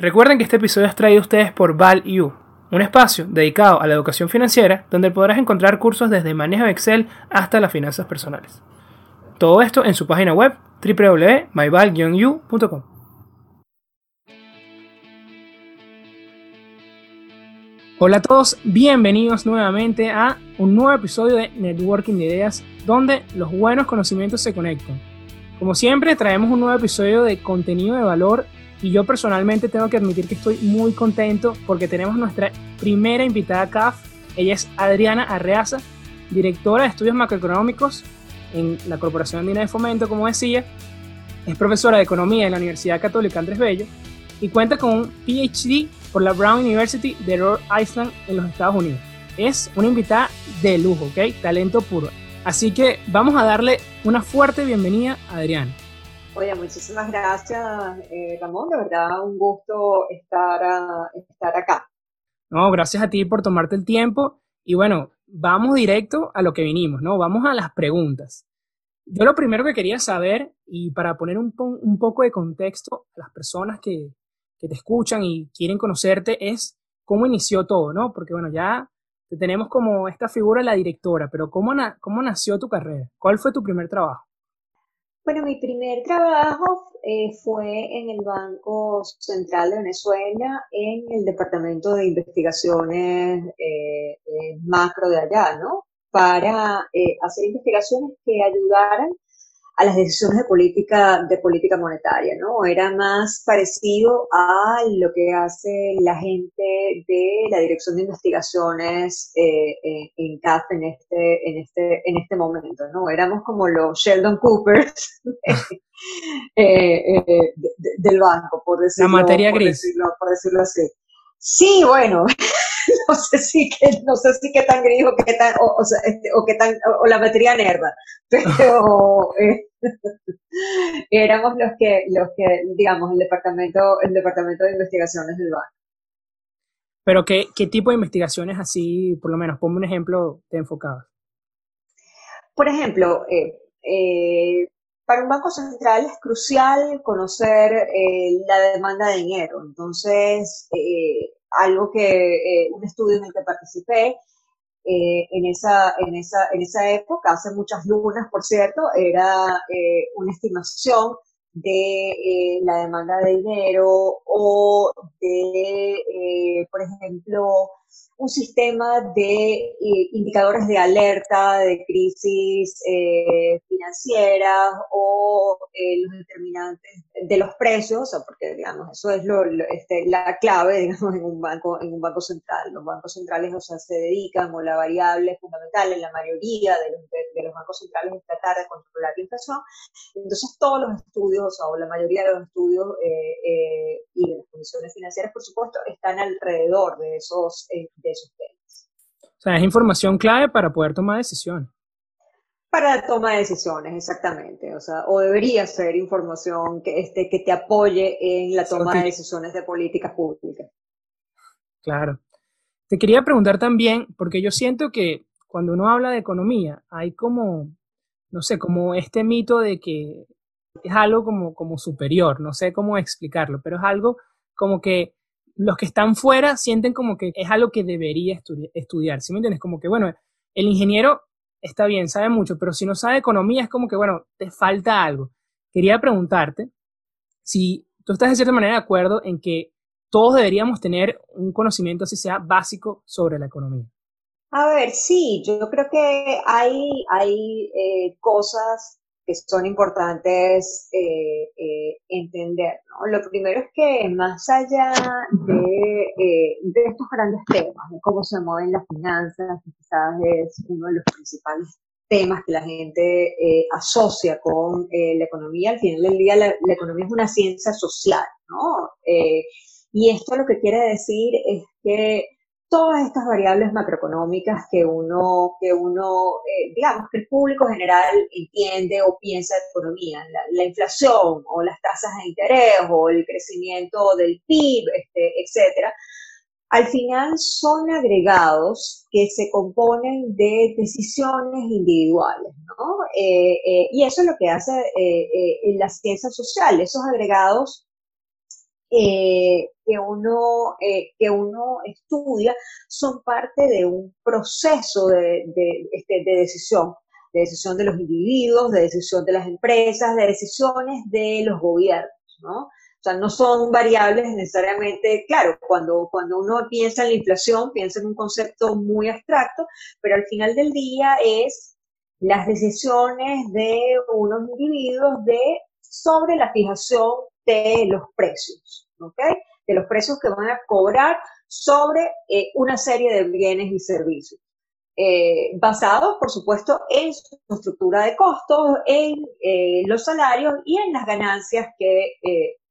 Recuerden que este episodio es traído a ustedes por ValU, un espacio dedicado a la educación financiera donde podrás encontrar cursos desde manejo de Excel hasta las finanzas personales. Todo esto en su página web www.myval-u.com. Hola a todos, bienvenidos nuevamente a un nuevo episodio de Networking de Ideas donde los buenos conocimientos se conectan. Como siempre, traemos un nuevo episodio de contenido de valor y yo personalmente tengo que admitir que estoy muy contento porque tenemos nuestra primera invitada CAF. Ella es Adriana Arreaza, directora de estudios macroeconómicos en la Corporación Andina de Fomento, como decía. Es profesora de economía en la Universidad Católica Andrés Bello y cuenta con un PhD por la Brown University de Rhode Island en los Estados Unidos. Es una invitada de lujo, ¿ok? Talento puro. Así que vamos a darle una fuerte bienvenida a Adriana. Oye, muchísimas gracias, eh, Ramón. De verdad, un gusto estar, estar acá. No, gracias a ti por tomarte el tiempo. Y bueno, vamos directo a lo que vinimos, ¿no? Vamos a las preguntas. Yo lo primero que quería saber, y para poner un, un poco de contexto a las personas que, que, te escuchan y quieren conocerte, es cómo inició todo, ¿no? Porque bueno, ya tenemos como esta figura de la directora, pero ¿cómo, ¿cómo nació tu carrera? ¿Cuál fue tu primer trabajo? Bueno, mi primer trabajo eh, fue en el Banco Central de Venezuela, en el Departamento de Investigaciones eh, eh, Macro de allá, ¿no? Para hacer investigaciones que ayudaran a las decisiones de política, de política monetaria, ¿no? Era más parecido a lo que hace la gente de la Dirección de Investigaciones eh, eh, en CAF en este, en, este, en este momento, ¿no? Éramos como los Sheldon Coopers eh, del banco, por decirlo, la materia gris. por decirlo así. Sí, bueno, no sé si que, no sé si qué tan gris o qué tan, o, este, qué tan, o, la materia nerva, pero eh, éramos los que, los que, digamos, el departamento, el departamento de investigaciones del banco. Pero qué, qué tipo de investigaciones así, por lo menos, ponme un ejemplo, te enfocabas. Por ejemplo, eh, eh, para un banco central es crucial conocer la demanda de dinero. Entonces, algo que, eh, un estudio en el que participé eh, en, esa, en, esa, en esa época, hace muchas lunas, por cierto, era eh, una estimación de la demanda de dinero o de, por ejemplo, un sistema de eh, indicadores de alerta de crisis eh, financieras o eh, los determinantes de los precios, porque digamos, eso es lo, este, la clave digamos, en, un banco, en un banco central. Los bancos centrales o sea, se dedican, o la variable fundamental en la mayoría de los, de, los bancos centrales es tratar de controlar la inflación. Entonces, todos los estudios, o la mayoría de los estudios y de las condiciones financieras, por supuesto, están alrededor de esos esos temas. O sea, es información clave para poder tomar decisiones. Para la toma de decisiones, exactamente. O sea, o debería ser información que, este, que te apoye en la toma de decisiones de políticas públicas. Claro. Te quería preguntar también, porque yo siento que cuando uno habla de economía, hay como, no sé, como este mito de que es algo como, como superior, no sé cómo explicarlo, pero es algo como que los que están fuera sienten como que es algo que debería estudiar, ¿sí me entiendes? Como que, bueno, el ingeniero está bien, sabe mucho, pero si no sabe economía es como que, bueno, te falta algo. Quería preguntarte si tú estás de cierta manera de acuerdo en que todos deberíamos tener un conocimiento, así sea básico, sobre la economía. A ver, sí, yo creo que hay, hay eh, cosas que son importantes eh, eh, entender. Lo primero es que más allá de, eh, de, estos grandes temas, de cómo se mueven las finanzas, quizás es uno de los principales temas que la gente asocia con la economía, al final del día la, la economía es una ciencia social, ¿no? y esto lo que quiere decir es que todas estas variables macroeconómicas que uno, que uno eh, digamos, que el público general entiende o piensa de economía, la, inflación o las tasas de interés o el crecimiento del PIB, este, etcétera, al final son agregados que se componen de decisiones individuales, ¿no? Eh, eh, y eso es lo que hace en la ciencia social, esos agregados eh, que, uno, eh, que uno estudia son parte de un proceso de, este, de, decisión, de decisión de los individuos, de decisión de las empresas, de decisiones de los gobiernos, ¿no? O sea, no son variables necesariamente, claro, cuando, cuando uno piensa en la inflación, piensa en un concepto muy abstracto, pero al final del día es las decisiones de unos individuos de sobre la fijación de los precios, ¿ok? De los precios que van a cobrar sobre eh, una serie de bienes y servicios. Eh, basados, por supuesto, en su estructura de costos, en eh, los salarios y en las ganancias que,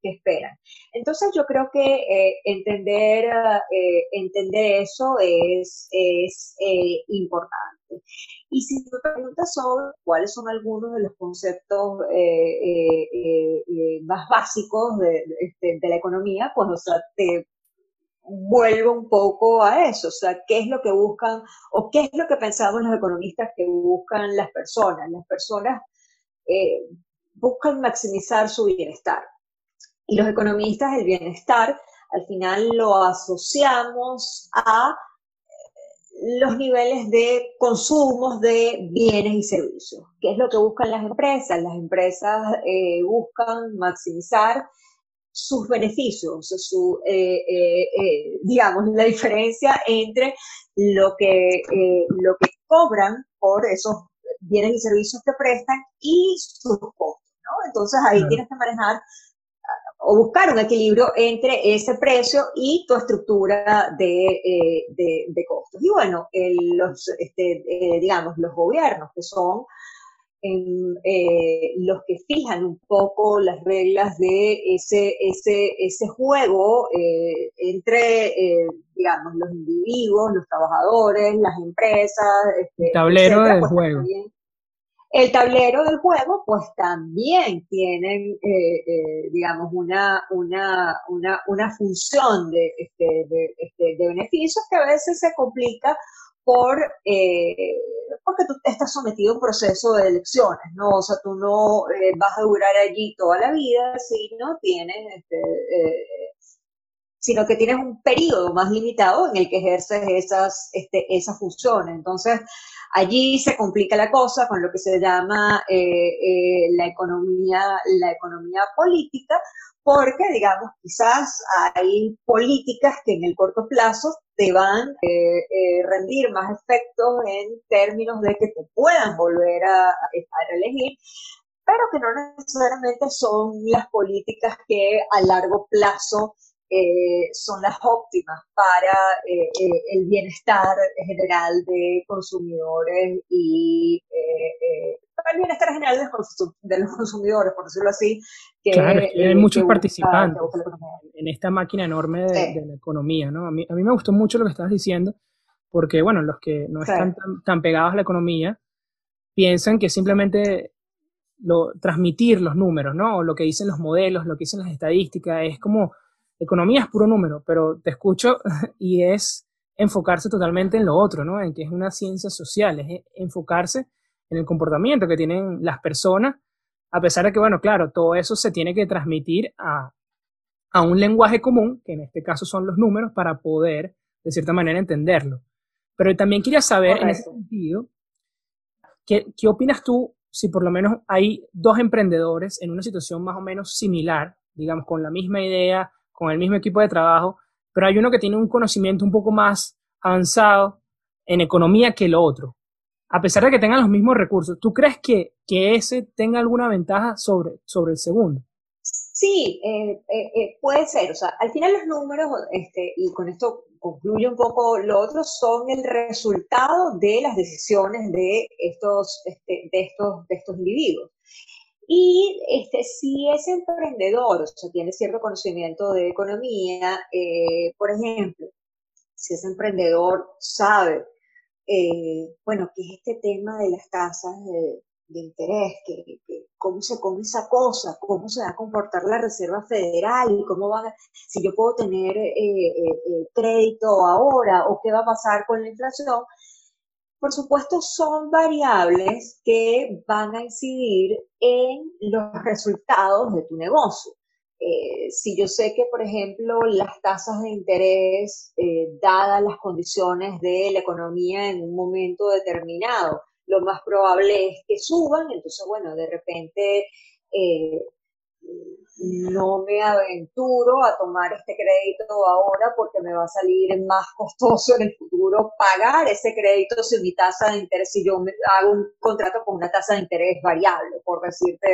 esperan. Entonces, yo creo que entender, entender eso es, es importante. Y si me preguntas sobre cuáles son algunos de los conceptos eh, eh, eh, más básicos este, de, la economía, pues, o sea, te vuelvo un poco a eso, o sea, qué es lo que buscan o qué es lo que pensamos los economistas que buscan las personas. Las personas buscan maximizar su bienestar. Y los economistas el bienestar al final lo asociamos a los niveles de consumos de bienes y servicios. ¿Qué es lo que buscan las empresas? Las empresas eh, buscan maximizar sus beneficios, su, eh, eh, digamos, la diferencia entre lo que, lo que cobran por esos bienes y servicios que prestan y sus costos. ¿no? Entonces ahí tienes que manejar o buscar un equilibrio entre ese precio y tu estructura de, eh, de, costos. Y bueno, los, este, eh, digamos, los gobiernos que son eh, los que fijan un poco las reglas de ese, ese, ese juego entre, digamos, los individuos, los trabajadores, las empresas. Este, tablero del pues, juego. El tablero del juego, pues también tienen, eh, eh, digamos, una, una, una, una función de, este, de, este, de, beneficios que a veces se complica por, eh, porque tú estás sometido a un proceso de elecciones, ¿no? O sea, tú no vas a durar allí toda la vida si no tienes, este, sino que tienes un periodo más limitado en el que ejerces esas, este, esas funciones. Entonces, Allí se complica la cosa con lo que se llama eh, eh, la, economía, la economía política, porque, digamos, quizás hay políticas que en el corto plazo te van a eh, rendir más efectos en términos de que te puedan volver a, a reelegir, pero que no necesariamente son las políticas que a largo plazo eh, son las óptimas para eh, eh, el bienestar general de consumidores y para el bienestar general de los, consumidores, por decirlo así. Que, claro, hay muchos participantes en esta máquina enorme de, la economía, ¿no? A mí, a mí me gustó mucho lo que estabas diciendo, porque, bueno, los que no están tan, pegados a la economía piensan que simplemente lo, transmitir los números, ¿no? O lo que dicen los modelos, lo que dicen las estadísticas, es como economía es puro número, pero te escucho y es enfocarse totalmente en lo otro, ¿no? En que es una ciencia social, es enfocarse en el comportamiento que tienen las personas, a pesar de que, bueno, claro, todo eso se tiene que transmitir a, un lenguaje común, que en este caso son los números, para poder, de cierta manera, entenderlo. Pero también quería saber, en ese sentido, ¿qué, ¿qué opinas tú si por lo menos hay dos emprendedores en una situación más o menos similar, digamos, con la misma idea, con el mismo equipo de trabajo, pero hay uno que tiene un conocimiento un poco más avanzado en economía que el otro, a pesar de que tengan los mismos recursos. ¿Tú crees que, que ese tenga alguna ventaja sobre, sobre el segundo? Sí, eh, eh, eh, puede ser. O sea, al final los números, este, y con esto concluye un poco lo otro, son el resultado de las decisiones de estos, este, de estos, de estos individuos. Y este, si es emprendedor, o sea, tiene cierto conocimiento de economía, eh, por ejemplo, si es emprendedor, sabe, eh, bueno, qué es este tema de las tasas de, interés, que, cómo se come esa cosa, cómo se va a comportar la Reserva Federal, cómo va, si yo puedo tener eh, crédito ahora o qué va a pasar con la inflación, por supuesto, son variables que van a incidir en los resultados de tu negocio. eh, si yo sé que, por ejemplo, las tasas de interés, eh, dadas las condiciones de la economía en un momento determinado, lo más probable es que suban, entonces, bueno, de repente eh, no me aventuro a tomar este crédito ahora porque me va a salir más costoso en el futuro pagar ese crédito si mi tasa de interés, si yo hago un contrato con una tasa de interés variable, por decirte,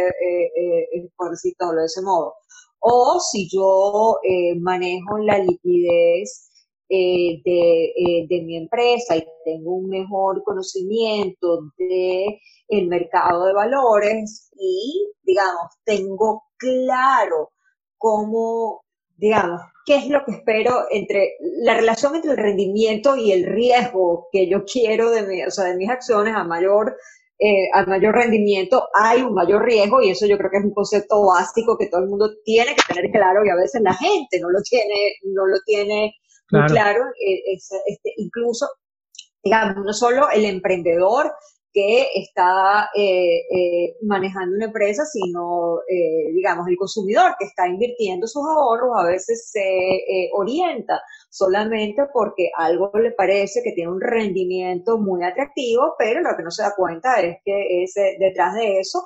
por decirlo de ese modo. O si yo eh, manejo la liquidez eh, eh, de, mi empresa y tengo un mejor conocimiento del el mercado de valores y, digamos, tengo claro cómo, digamos, qué es lo que espero entre la relación entre el rendimiento y el riesgo que yo quiero de, mi, o sea, de mis acciones a mayor eh, mayor rendimiento hay un mayor riesgo y eso yo creo que es un concepto básico que todo el mundo tiene que tener claro y a veces la gente no lo tiene, no lo tiene claro. Eh, este, incluso, digamos, no solo el emprendedor que está eh, eh, manejando una empresa, sino, eh, digamos, el consumidor que está invirtiendo sus ahorros a veces se orienta solamente porque algo le parece que tiene un rendimiento muy atractivo, pero lo que no se da cuenta es que ese, detrás de eso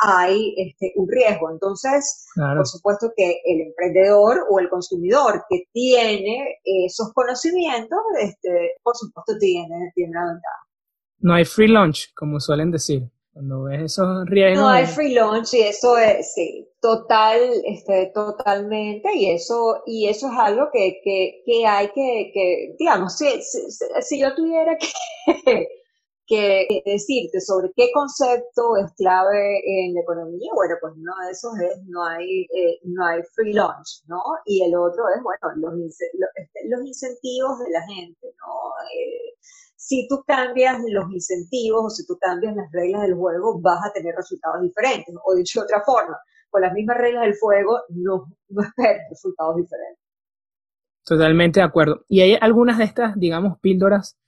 hay este, un riesgo. Entonces, por supuesto que el emprendedor o el consumidor que tiene esos conocimientos, este, por supuesto tiene, tiene una ventaja no hay free lunch, como suelen decir. Cuando ves esos riesgos. No hay free lunch y eso es, sí, total, este, totalmente. Y eso, y eso es algo que, que, que hay que, que digamos, si, si, yo tuviera que, que decirte sobre qué concepto es clave en la economía, bueno, pues uno de esos es no hay, eh, no hay free lunch, ¿no? Y el otro es, bueno, los, este, los incentivos de la gente, ¿no? Eh, si tú cambias los incentivos o si tú cambias las reglas del juego, vas a tener resultados diferentes. O dicho de otra forma, con las mismas reglas del juego, no, no esperes resultados diferentes. Totalmente de acuerdo. ¿Y hay algunas de estas, digamos, píldoras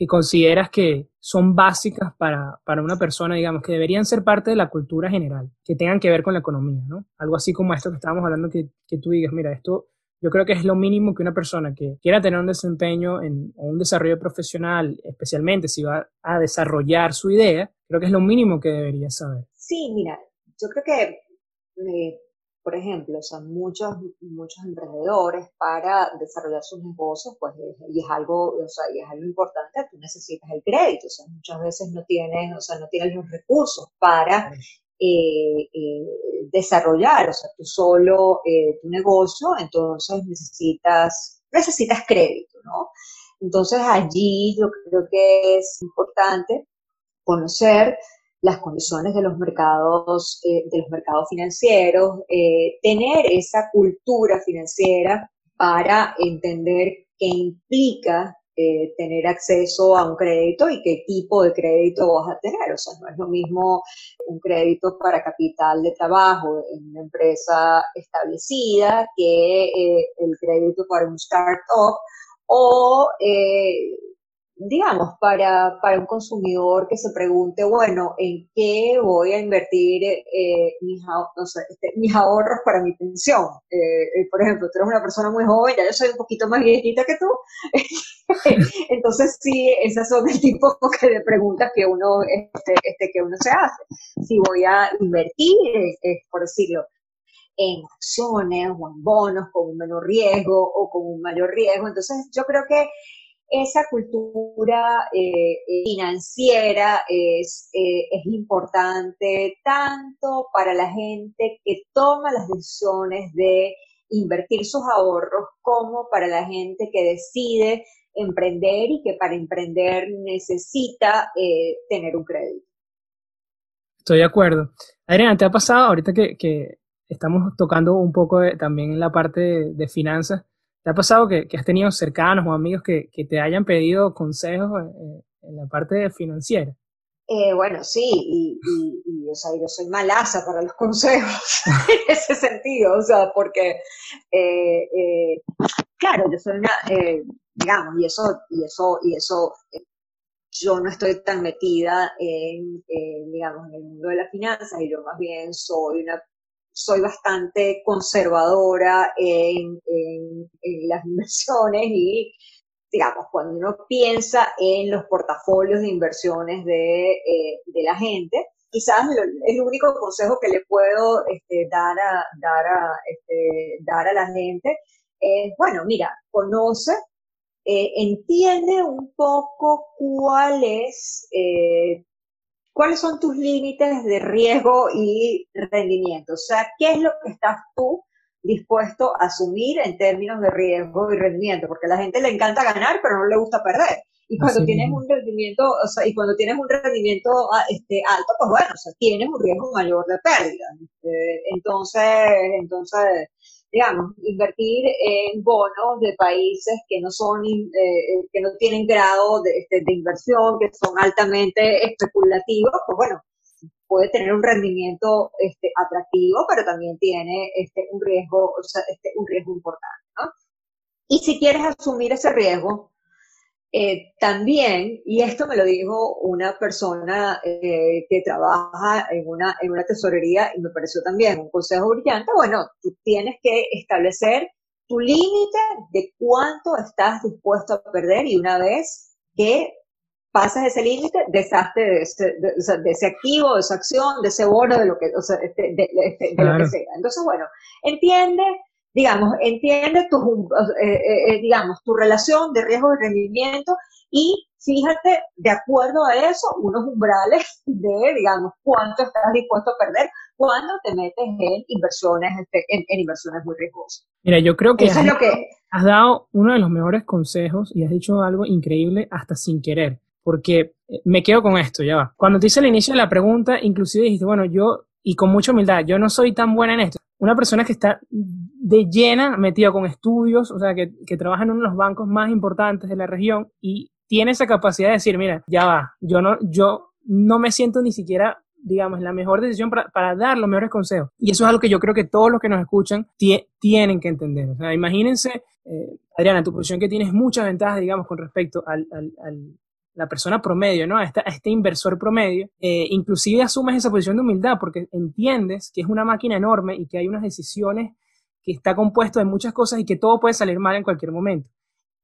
que consideras que son básicas para, para, una persona, digamos, que deberían ser parte de la cultura general, que tengan que ver con la economía, ¿no? Algo así como esto que estábamos hablando, que, que tú digas, mira, esto yo creo que es lo mínimo que una persona que quiera tener un desempeño en, o un desarrollo profesional, especialmente si va a desarrollar su idea, creo que es lo mínimo que debería saber. Sí, mira, yo creo que, eh, por ejemplo, o sea, muchos, muchos emprendedores para desarrollar sus negocios, pues, y es algo, o sea, y es algo importante, tú necesitas el crédito, o sea, muchas veces no tienes, o sea, no tienes los recursos para eh, eh, desarrollar, o sea, tú solo eh, tu negocio, entonces necesitas, necesitas crédito, ¿no? Entonces allí yo creo que es importante conocer las condiciones de los mercados, de los mercados financieros, tener esa cultura financiera para entender qué implica eh, tener acceso a un crédito y qué tipo de crédito vas a tener. O sea, no es lo mismo un crédito para capital de trabajo en una empresa establecida que eh, el crédito para un startup o eh, digamos, para, para, un consumidor que se pregunte, bueno, ¿en qué voy a invertir eh, mis, este, ahorros para mi pensión? Eh, eh, por ejemplo, tú eres una persona muy joven, ya yo soy un poquito más viejita que tú, entonces sí, esas son el tipo de preguntas que uno, este, este, que uno se hace. Si voy a invertir, por decirlo, en acciones o en bonos con un menor riesgo o con un mayor riesgo. Entonces, yo creo que esa cultura eh, eh, financiera es, eh, es, importante tanto para la gente que toma las decisiones de invertir sus ahorros como para la gente que decide emprender y que para emprender necesita tener un crédito. Estoy de acuerdo. Adriana, ¿te ha pasado ahorita que estamos tocando un poco también en la parte de finanzas? ¿Te ha pasado que, has tenido cercanos o amigos que, te hayan pedido consejos eh, en, la parte financiera? Eh, bueno, sí, y, o sea, yo soy malaza para los consejos en ese sentido, o sea, porque, eh, claro, yo soy una, digamos, y eso, y eso, y eso, yo no estoy tan metida en, digamos, en el mundo de las finanzas y yo más bien soy una soy bastante conservadora en, las inversiones y, digamos, cuando uno piensa en los portafolios de inversiones de, eh, la gente, quizás el único consejo que le puedo este, dar, a, dar, a, este, dar a la gente es, bueno, mira, conoce eh, entiende un poco cuál es, eh, cuáles son tus límites de riesgo y rendimiento. O sea, qué es lo que estás tú dispuesto a asumir en términos de riesgo y rendimiento, porque a la gente le encanta ganar, pero no le gusta perder. Y cuando tienes un rendimiento, o sea, y cuando tienes un rendimiento ah, este, alto, pues bueno, o sea, tienes un riesgo mayor de pérdida. Este, entonces, entonces, digamos, invertir en bonos de países que no son, eh, que no tienen grado este, de, inversión, que son altamente especulativos, pues bueno, puede tener un rendimiento este, atractivo, pero también tiene este, un riesgo, o sea, este, un riesgo importante. Y si quieres asumir ese riesgo, eh, también, y esto me lo dijo una persona eh, que trabaja en una, en una tesorería y me pareció también un consejo brillante, bueno, tú tienes que establecer tu límite de cuánto estás dispuesto a perder y una vez que pasas ese límite, deshazte de ese, de, ese activo, de esa acción, de ese bono, de lo que, o sea, este, de, lo que sea. Entonces, bueno, entiende digamos, entiende tu, eh, eh, eh, digamos, tu relación de riesgo y rendimiento y fíjate, de acuerdo a eso, unos umbrales de, digamos, cuánto estás dispuesto a perder cuando te metes en inversiones, este, en, inversiones muy riesgosas. Mira, yo creo que, has, lo que has dado uno de los mejores consejos y has dicho algo increíble hasta sin querer, porque me quedo con esto, ya va. Cuando te hice el inicio de la pregunta, inclusive dijiste, bueno, yo, y con mucha humildad, yo no soy tan buena en esto. Una persona que está de llena, metida con estudios, o sea, que, que trabaja en uno de los bancos más importantes de la región y tiene esa capacidad de decir, mira, ya va, yo no, yo no me siento ni siquiera digamos, la mejor decisión para, para, dar los mejores consejos. Y eso es algo que yo creo que todos los que nos escuchan tienen que entender. O sea, imagínense, eh, Adriana, tu posición que tienes muchas ventajas, digamos, con respecto al, al, la persona promedio, ¿no? A, este inversor promedio, eh, inclusive asumes esa posición de humildad porque entiendes que es una máquina enorme y que hay unas decisiones que está compuesto de muchas cosas y que todo puede salir mal en cualquier momento.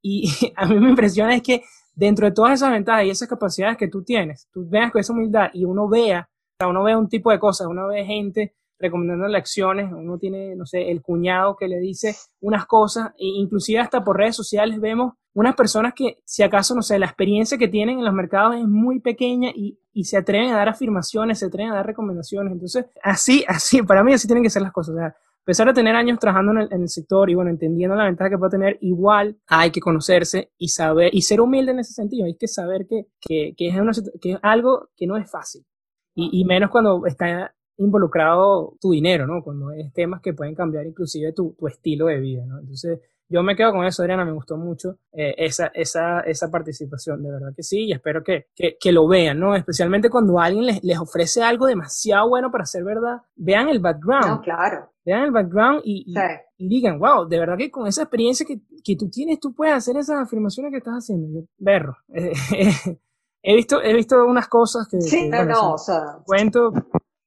Y a mí me impresiona es que dentro de todas esas ventajas y esas capacidades que tú tienes, tú veas con esa humildad y uno vea, uno ve un tipo de cosas, uno ve gente recomendando lecciones, uno tiene, no sé, el cuñado que le dice unas cosas, e inclusive hasta por redes sociales vemos unas personas que, si acaso, no sé, la experiencia que tienen en los mercados es muy pequeña y, y se atreven a dar afirmaciones, se atreven a dar recomendaciones. Entonces, así, así, para mí así tienen que ser las cosas. O sea, a pesar de tener años trabajando en el, en el, sector y bueno, entendiendo la ventaja que puede tener, igual hay que conocerse y saber, y ser humilde en ese sentido. Hay que saber que, que, que, es, una, que es algo que no es fácil. Y, y menos cuando está involucrado tu dinero, ¿no? Cuando es temas que pueden cambiar inclusive tu, tu estilo de vida, ¿no? Entonces, yo me quedo con eso, Adriana, me gustó mucho eh, esa, esa, esa, participación, de verdad que sí, y espero que, que, que lo vean, ¿no? Especialmente cuando alguien les, les, ofrece algo demasiado bueno para ser verdad, vean el background. No, claro. Vean el background y, y, digan, wow, de verdad que con esa experiencia que, que, tú tienes, tú puedes hacer esas afirmaciones que estás haciendo. Yo, berro. he, visto, he visto unas cosas que... Sí, no, no, o sea... Cuento,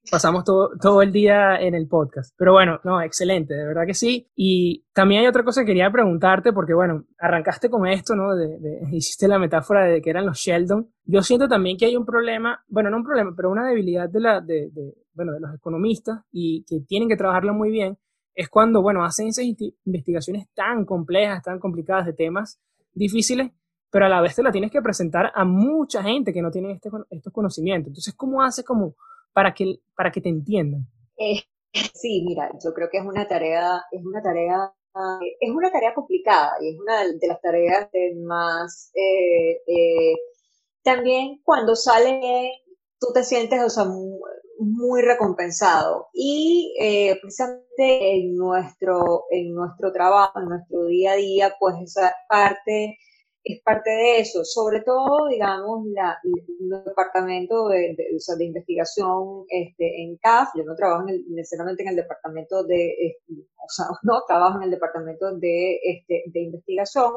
pasamos todo, todo el día en el podcast. Pero bueno, no, excelente, de verdad que sí. Y también hay otra cosa que quería preguntarte, porque bueno, arrancaste con esto, ¿no? De, hiciste la metáfora de que eran los Sheldon. Yo siento también que hay un problema, bueno, no un problema, pero una debilidad de, la, de, bueno, de los economistas y que tienen que trabajarlo muy bien, es cuando, bueno, hacen esas investigaciones tan complejas, tan complicadas de temas difíciles, pero a la vez te la tienes que presentar a mucha gente que no tiene este, estos conocimientos. Entonces, ¿cómo haces como para que, para que te entiendan? Eh, sí, mira, yo creo que es una tarea, es una tarea, es una tarea complicada y es una de las tareas más, eh, eh, también cuando sale, tú te sientes, o sea, muy, recompensado. Y precisamente en nuestro, en nuestro trabajo, en nuestro día a día, pues esa parte es parte de eso, sobre todo, digamos, la, los departamentos de, de, investigación este, en CAF, yo no trabajo necesariamente en el departamento de, o sea, no trabajo en el departamento de, este, de investigación,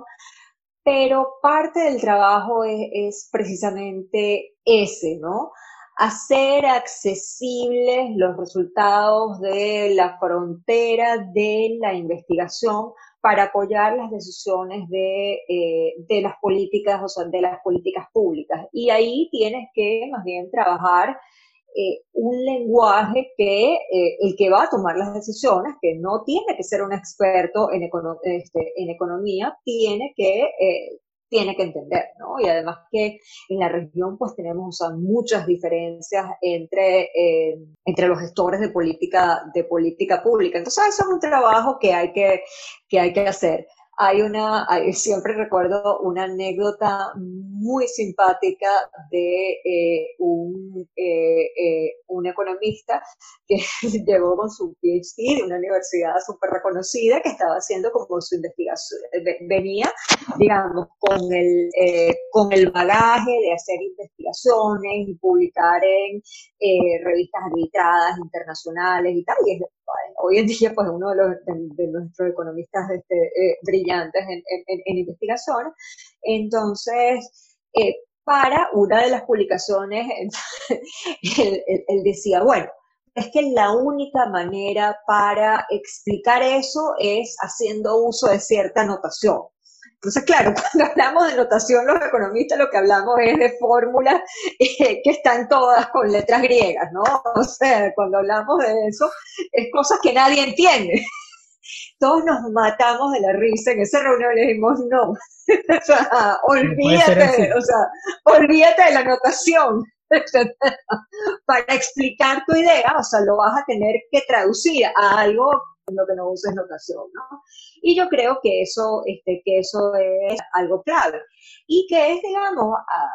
pero parte del trabajo es, es precisamente ese, ¿no? hacer accesibles los resultados de la frontera de la investigación para apoyar las decisiones de, eh, de, las políticas, o sea, de las políticas públicas. Y ahí tienes que más bien trabajar eh, un lenguaje que eh, el que va a tomar las decisiones, que no tiene que ser un experto en, este, en economía, tiene que tiene que entender, ¿no? Y además que en la región pues tenemos muchas diferencias entre, eh, entre los gestores de política, de política pública. Entonces eso es un trabajo que hay que, que, hay que hacer. Hay una, siempre recuerdo una anécdota muy simpática de eh, un, eh, eh, un economista que llegó con su PhD de una universidad súper reconocida que estaba haciendo como su investigación, venía, digamos, con el, con el bagaje de hacer investigaciones y publicar en revistas arbitradas internacionales y tal, hoy en día pues uno de, los, de, nuestros economistas este, eh, brillantes en, investigación. Entonces, eh, para una de las publicaciones, él, él, decía, bueno, es que la única manera para explicar eso es haciendo uso de cierta notación. Entonces, claro, cuando hablamos de notación, los economistas lo que hablamos es de fórmulas eh, que están todas con letras griegas, ¿no? O sea, cuando hablamos de eso, es cosas que nadie entiende. Todos nos matamos de la risa en esa reunión le dijimos, no, o sea, olvídate, o sea, olvídate de la notación. Para explicar tu idea, o sea, lo vas a tener que traducir a algo lo que no uses notación, ¿no? Y yo creo que eso, este, que eso es algo clave. Y que es, digamos, ah,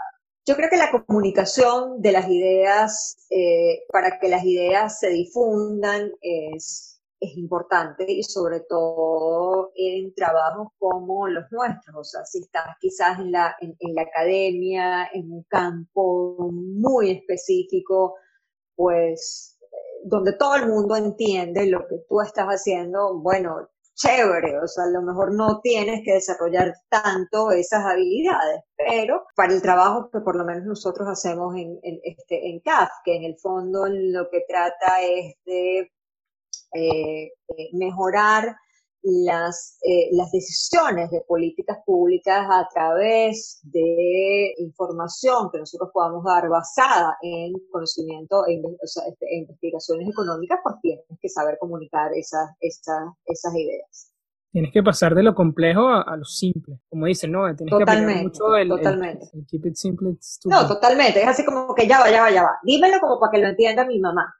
yo creo que la comunicación de las ideas, eh, para que las ideas se difundan, es, es importante y sobre todo en trabajos como los nuestros. O sea, si estás quizás en la, en, en la academia, en un campo muy específico, pues donde todo el mundo entiende lo que tú estás haciendo, bueno, chévere, o sea, a lo mejor no tienes que desarrollar tanto esas habilidades, pero para el trabajo que por lo menos nosotros hacemos en, este, en CAF, que en el fondo lo que trata es de eh, mejorar las, eh, las decisiones de políticas públicas a través de información que nosotros podamos dar basada en conocimiento e, este, e investigaciones económicas, pues tienes que saber comunicar esas, esas, esas ideas. Tienes que pasar de lo complejo a, lo simple, como dicen, ¿no? Tienes totalmente, que mucho el, totalmente. keep it simple. No, totalmente, es así como que ya va, ya va, ya va. Dímelo como para que lo entienda mi mamá.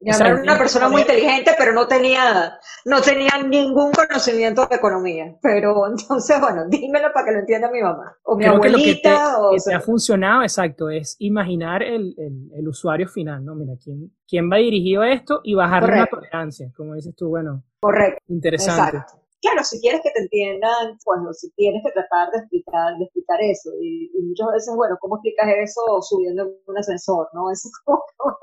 Era una persona muy inteligente, pero no tenía, no tenía ningún conocimiento de economía. Pero entonces, bueno, dímelo para que lo entienda mi mamá. O mi abuelita. Que lo que ha funcionado, exacto, es imaginar el, el, usuario final, ¿no? Mira, ¿quién, quién va dirigido a esto y bajar la tolerancia, como dices tú, bueno. Correcto. Interesante. Exacto claro, si quieres que te entiendan, pues si tienes que tratar de explicar, de explicar eso. Y, muchas veces, bueno, ¿cómo explicas eso subiendo en un ascensor, no? Eso es como,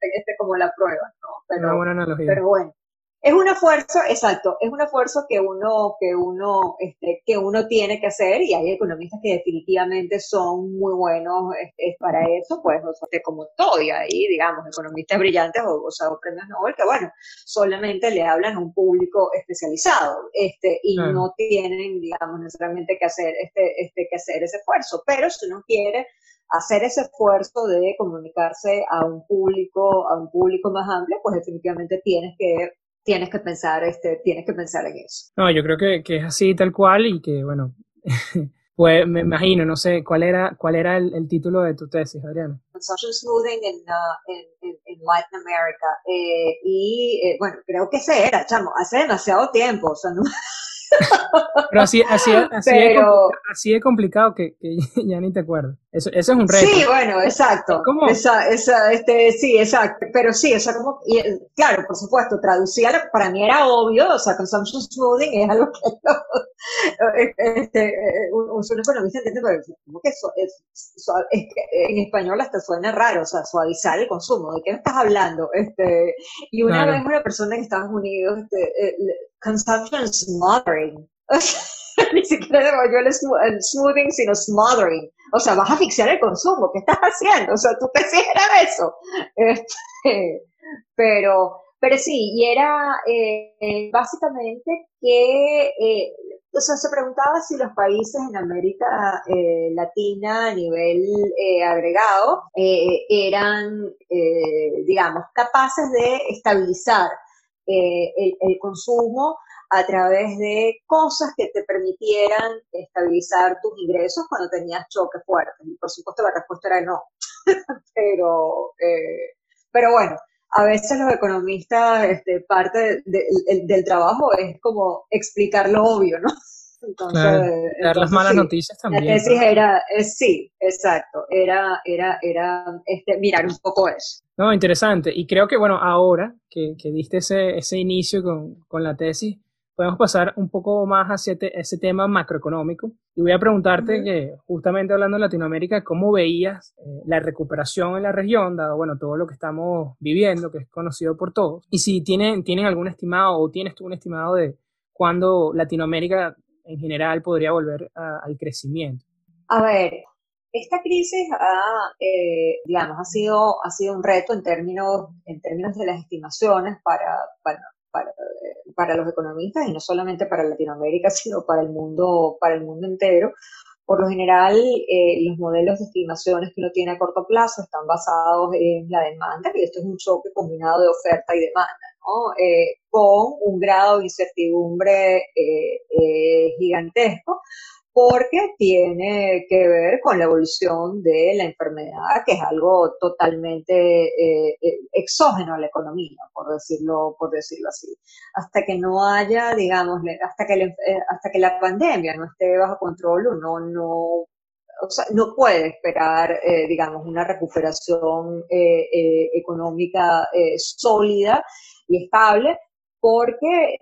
este, como la prueba, ¿no? Pero, Una buena analogía. Pero bueno. Es un esfuerzo, exacto, es un esfuerzo que uno, que uno, este, que uno tiene que hacer y hay economistas que definitivamente son muy buenos este, para eso, pues, o sea, como todo, y ahí, digamos, economistas brillantes o, o, sea, premios Nobel que, bueno, solamente le hablan a un público especializado, este, y no tienen, digamos, necesariamente que hacer, este, este, que hacer ese esfuerzo, pero si uno quiere hacer ese esfuerzo de comunicarse a un público, a un público más amplio, pues definitivamente tienes que tienes que pensar, este, tienes que pensar en eso. No, yo creo que, que es así tal cual y que, bueno, pues me imagino, no sé, ¿cuál era, cuál era el, el título de tu tesis, Adriana? Social Smoothing en, uh, en, en, Latin America. Eh, y, eh, bueno, creo que ese era, chamo, hace demasiado tiempo, o sea, no... Pero así, así, así, Es, así es complicado que, que, ya ni te acuerdo. Eso, eso, es un reto. Sí, bueno, exacto. ¿Cómo? Esa, esa, este, sí, exacto. Pero sí, o sea, como, y, claro, por supuesto, traducía, para mí era obvio, o sea, consumption smoothing es algo que este, un, un economista entiende, pero como que eso es, es, en español hasta suena raro, o sea, suavizar el consumo. ¿De qué me estás hablando? Este, y una vez una persona en Estados Unidos, este, eh, consumption smothering. Ni siquiera el, el, smoothing, sino smothering. O sea, vas a asfixiar el consumo, ¿qué estás haciendo? O sea, tú te hicieras eso. Este, pero, pero sí, y era eh, básicamente que, eh, o sea, se preguntaba si los países en América eh, Latina a nivel agregado eran, digamos, capaces de estabilizar el consumo a través de cosas que te permitieran estabilizar tus ingresos cuando tenías choques fuertes. Y por supuesto la respuesta era no. pero, eh, pero bueno, a veces los economistas, este, parte del trabajo es como explicar lo obvio, ¿no? Entonces, dar las malas noticias también. La tesis era, eh, sí, exacto, era, era, era este, mirar un poco eso. No, interesante. Y creo que, bueno, ahora que, que diste ese, ese inicio con, con la tesis, podemos pasar un poco más hacia ese tema macroeconómico. Y voy a preguntarte que, justamente hablando de Latinoamérica, ¿cómo veías eh, la recuperación en la región, dado bueno, todo lo que estamos viviendo, que es conocido por todos? Y si tienen, tienen algún estimado o tienes tú un estimado de cuándo Latinoamérica en general podría volver al crecimiento. A ver, esta crisis ha, eh, digamos, ha sido, ha sido un reto en términos, en términos de las estimaciones para, para, para, para los economistas y no solamente para Latinoamérica, sino para el mundo, para el mundo entero. Por lo general, eh, los modelos de estimaciones que uno tiene a corto plazo están basados en la demanda, y esto es un choque combinado de oferta y demanda. Eh, con un grado de incertidumbre eh, gigantesco, porque tiene que ver con la evolución de la enfermedad, que es algo totalmente eh, eh, exógeno a la economía, por decirlo, por decirlo así. Hasta que no haya, digamos, hasta que, eh, hasta que la pandemia no esté bajo control, uno no, o sea, no puede esperar, digamos, una recuperación económica sólida y estable, porque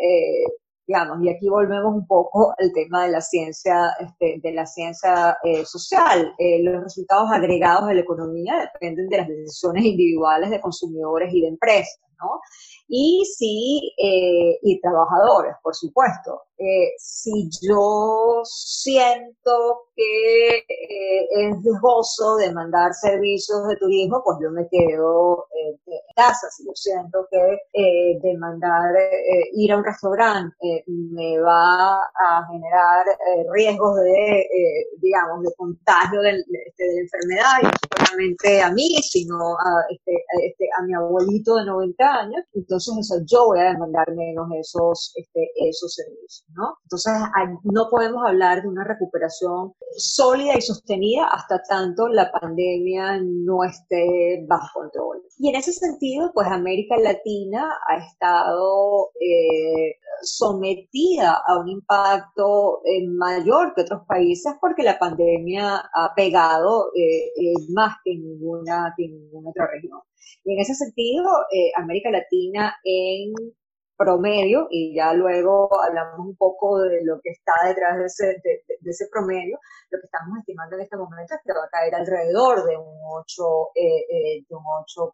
digamos, y aquí volvemos un poco al tema de la ciencia, este, de la ciencia eh, social. Eh, los resultados agregados de la economía dependen de las decisiones individuales de consumidores y de empresas, Y sí, eh, y trabajadores, por supuesto. si yo siento que es riesgoso demandar servicios de turismo, pues yo me quedo en casa. Si yo siento que demandar ir a un restaurante me va a generar eh, riesgos de, eh, digamos, de contagio de, este, de, la enfermedad, y no solamente a mí, sino a, este, este, a mi abuelito de 90 años, entonces yo voy a demandar menos esos, este, esos servicios, ¿no? Entonces, no podemos hablar de una recuperación sólida y sostenida hasta tanto la pandemia no esté bajo control. Y en ese sentido, pues América Latina ha estado eh, sometida a un impacto eh, mayor que otros países porque la pandemia ha pegado eh, más que en, ninguna, que ninguna otra región. Y en ese sentido, eh, América Latina en promedio, y ya luego hablamos un poco de lo que está detrás de ese, de, ese promedio, lo que estamos estimando en este momento es que va a caer alrededor de un 8%. de un 8%.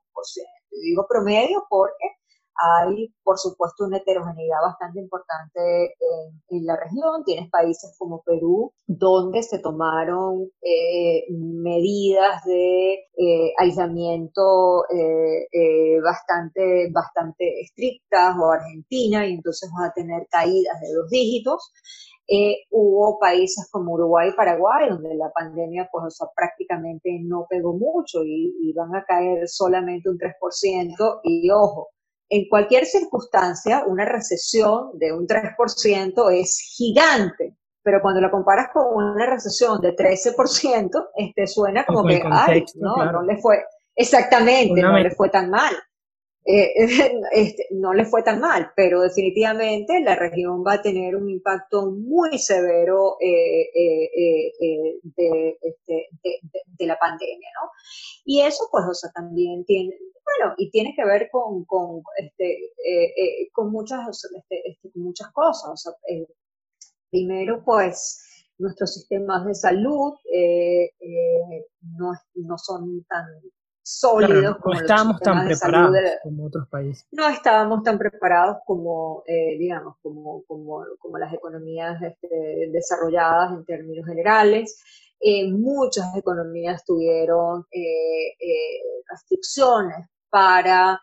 digo promedio porque hay, por supuesto, una heterogeneidad bastante importante en, la región. Tienes países como Perú, donde se tomaron eh, medidas de eh, aislamiento eh, bastante, bastante estrictas, o Argentina, y entonces vas a tener caídas de dos dígitos. hubo países como Uruguay y Paraguay, donde la pandemia pues, prácticamente no pegó mucho y, van a caer solamente un 3%. Y ojo, en cualquier circunstancia, una recesión de un 3% es gigante, pero cuando la comparas con una recesión de 13%, este, suena como que, ay, no, no le fue, exactamente, no le fue tan mal. Eh, este, no le fue tan mal, pero definitivamente la región va a tener un impacto muy severo eh, eh, este, de, la pandemia, ¿no? Y eso, pues, también tiene, bueno, y tiene que ver con, con, este, con, muchas, este, muchas cosas. Primero, pues, nuestros sistemas de salud no, no, son tan sólidos como no estábamos tan preparados como otros países. No estábamos tan preparados como, digamos, como, como, como, las economías este, desarrolladas en términos generales. muchas economías tuvieron restricciones para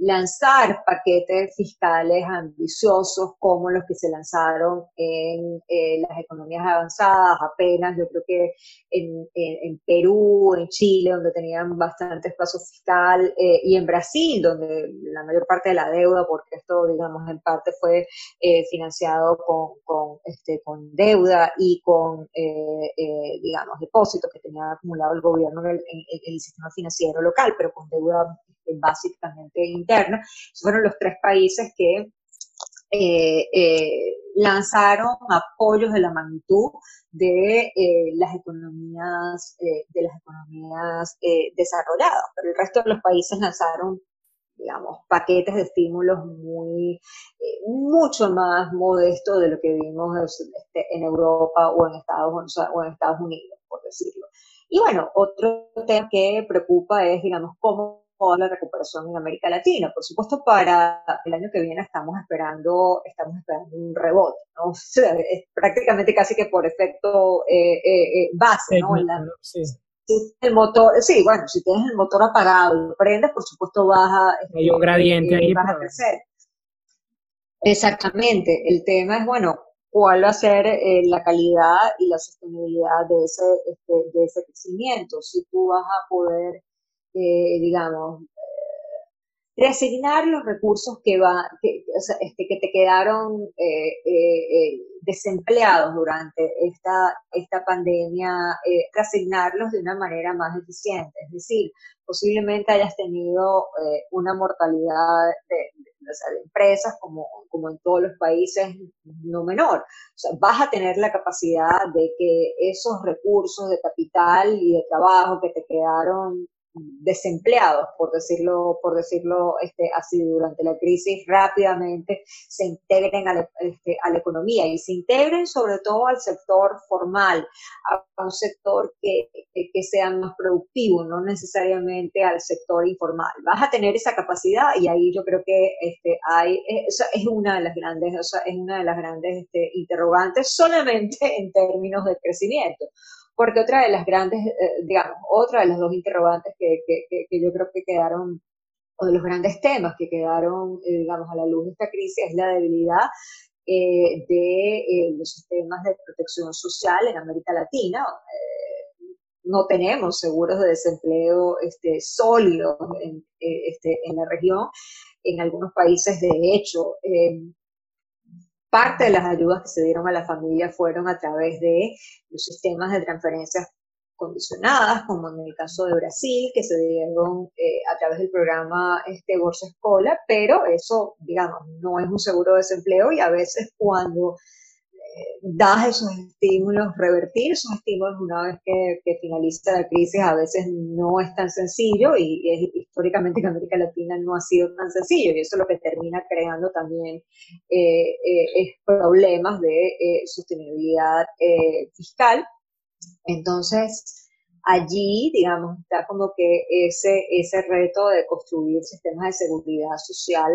lanzar paquetes fiscales ambiciosos como los que se lanzaron en las economías avanzadas apenas, yo creo que en, Perú, en Chile, donde tenían bastante espacio fiscal, eh, y en Brasil, donde la mayor parte de la deuda, porque esto, digamos, en parte fue eh, financiado con, con, este, con deuda y con, eh, digamos, depósitos que tenía acumulado el gobierno en el, en el sistema financiero local, pero con deuda básicamente interna. Fueron los tres países que eh, eh, lanzaron apoyos de la magnitud de eh, las economías de las economías desarrolladas, pero el resto de los países lanzaron digamos, paquetes de estímulos muy, mucho más modestos de lo que vimos este, en Europa o en, Estados, o en Estados Unidos, por decirlo. Y bueno, otro tema que preocupa es, digamos, cómo la recuperación en América Latina. Por supuesto, para el año que viene estamos esperando, estamos esperando un rebote, ¿no? es prácticamente casi que por efecto eh, eh, eh, base, ¿no? sí. el motor, sí, bueno, si tienes el motor apagado y lo prendes, por supuesto baja. Hay un gradiente ahí. Vas a crecer. Exactamente. El tema es, bueno, cuál va a ser la calidad y la sostenibilidad de ese, este, de ese crecimiento. Si tú vas a poder eh, digamos, reasignar los recursos que, va, que, este, que te quedaron eh, eh, desempleados durante esta, esta pandemia, reasignarlos de una manera más eficiente. Es decir, posiblemente hayas tenido una mortalidad de, empresas como, como en todos los países no menor. Vas a tener la capacidad de que esos recursos de capital y de trabajo que te quedaron desempleados, por decirlo, por decirlo este, así, durante la crisis, rápidamente se integren a la, este, a la economía y se integren sobre todo al sector formal, a un sector que, que, sea más productivo, no necesariamente al sector informal. Vas a tener esa capacidad y ahí yo creo que este, hay, esa es una de las grandes, o sea, es una de las grandes este, interrogantes solamente en términos de crecimiento porque otra de las grandes, eh, digamos, otra de las dos interrogantes que, que, yo creo que quedaron, o de los grandes temas que quedaron, eh, digamos, a la luz de esta crisis es la debilidad eh, de los sistemas de protección social en América Latina. no tenemos seguros de desempleo este, sólidos en, este, en la región. En algunos países, de hecho, Parte de las ayudas que se dieron a la familia fueron a través de los sistemas de transferencias condicionadas, como en el caso de Brasil, que se dieron eh, a través del programa este, Bolsa Escola, pero eso, digamos, no es un seguro de desempleo y a veces cuando das esos estímulos, revertir esos estímulos una vez que, finaliza la crisis a veces no es tan sencillo y, históricamente en América Latina no ha sido tan sencillo y eso es lo que termina creando también eh, eh, problemas de eh, sostenibilidad fiscal. Entonces, allí, digamos, está como que ese, ese reto de construir sistemas de seguridad social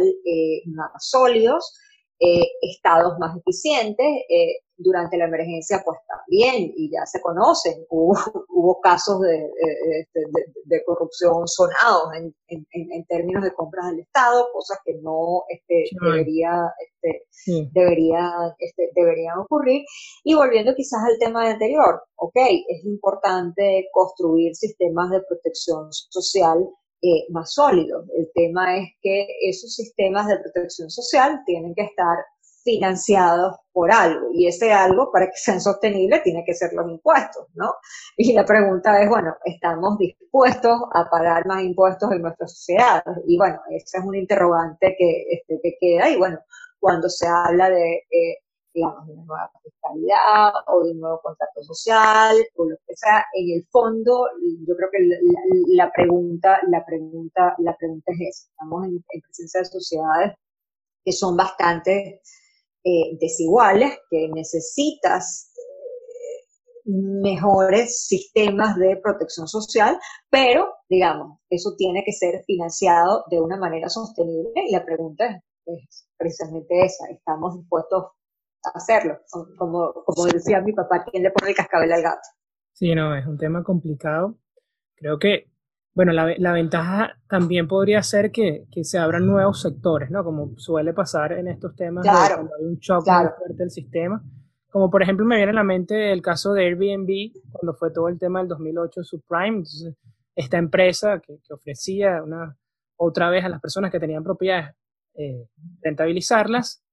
más sólidos, eh, estados más eficientes. Eh, durante la emergencia, pues también, y ya se conocen, hubo, hubo casos de, este, de, corrupción sonados en, en, en, términos de compras del Estado, cosas que no este, debería, este, debería, este, deberían ocurrir. Y volviendo quizás al tema anterior, ok, es importante construir sistemas de protección social eh, más sólidos. El tema es que esos sistemas de protección social tienen que estar financiados por algo y ese algo para que sean sostenibles tiene que ser los impuestos, ¿no? Y la pregunta es, bueno, ¿estamos dispuestos a pagar más impuestos en nuestra sociedad? Y bueno, esa es un interrogante que, este, que queda y bueno, cuando se habla de eh, digamos, de una nueva fiscalidad o de un nuevo contrato social o lo que sea, en el fondo yo creo que la, pregunta, la pregunta, la pregunta es esa. Estamos en, presencia de sociedades que son bastante eh, desiguales, que necesitas eh, mejores sistemas de protección social, pero, digamos, eso tiene que ser financiado de una manera sostenible y la pregunta es precisamente esa, ¿estamos dispuestos hacerlo. Como, como decía mi papá, ¿quién le pone el cascabel al gato? Sí, no, es un tema complicado. Creo que, bueno, la, la ventaja también podría ser que, que, se abran nuevos sectores, ¿no? Como suele pasar en estos temas cuando hay un shock muy fuerte del sistema. Como por ejemplo me viene a la mente el caso de Airbnb, cuando fue todo el tema del 2008 subprime. Entonces, esta empresa que, que ofrecía una, otra vez a las personas que tenían propiedades eh, rentabilizarlas,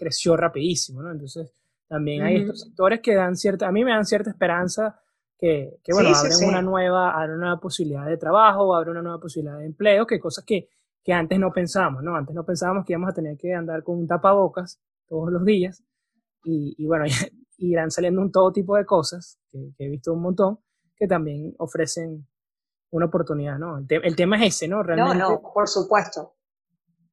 creció rapidísimo, ¿no? Entonces, también hay estos sectores que dan cierta, a mí me dan cierta esperanza que, que bueno, abren una nueva, abren una posibilidad de trabajo, abren una nueva posibilidad de empleo, que cosas que, que antes no pensábamos, ¿no? Antes no pensábamos que íbamos a tener que andar con un tapabocas todos los días y, y bueno, irán saliendo un todo tipo de cosas, que, he visto un montón, que también ofrecen una oportunidad, ¿no? El, el tema es ese, ¿no? Realmente, no, no, por supuesto.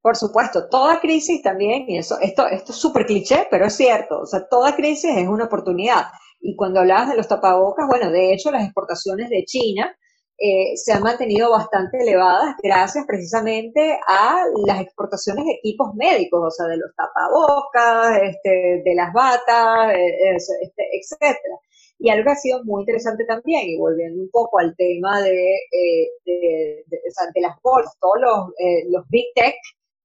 Por supuesto, toda crisis también, y eso, esto, esto es súper cliché, pero es cierto, o sea, toda crisis es una oportunidad. Y cuando hablabas de los tapabocas, bueno, de hecho las exportaciones de China eh, se han mantenido bastante elevadas gracias precisamente a las exportaciones de equipos médicos, o sea, de los tapabocas, este, de las batas, eh, este, etcétera. Y algo que ha sido muy interesante también, y volviendo un poco al tema de, eh, de, las bolsas, todos los, los big tech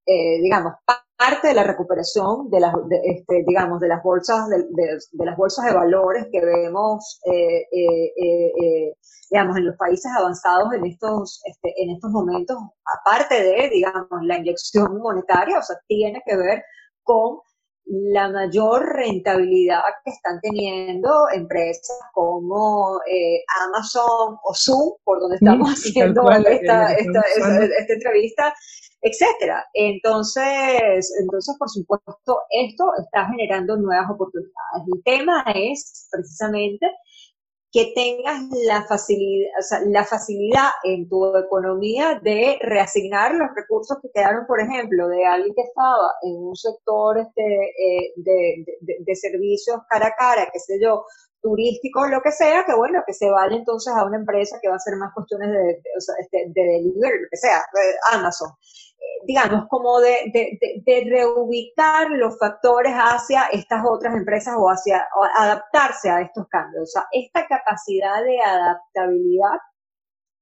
eh, digamos, parte de la recuperación de las, este, digamos, de las bolsas de, las bolsas de valores que vemos, eh, eh, digamos, en los países avanzados en estos, este, en estos momentos, aparte de, digamos, la inyección monetaria, o sea, tiene que ver con la mayor rentabilidad que están teniendo empresas como Amazon o Zoom, por donde estamos haciendo esta, esta, entrevista, etcétera. Entonces, entonces, por supuesto, esto está generando nuevas oportunidades. El tema es precisamente que tengas la facilidad, o sea, la facilidad en tu economía de reasignar los recursos que quedaron, por ejemplo, de alguien que estaba en un sector este, eh, de, de, servicios cara a cara, qué sé yo, turístico, lo que sea, que bueno, que se vaya entonces a una empresa que va a hacer más cuestiones de, de, este, de delivery, lo que sea, Amazon digamos, como de, de, reubicar los factores hacia estas otras empresas o hacia adaptarse a estos cambios. O sea, esta capacidad de adaptabilidad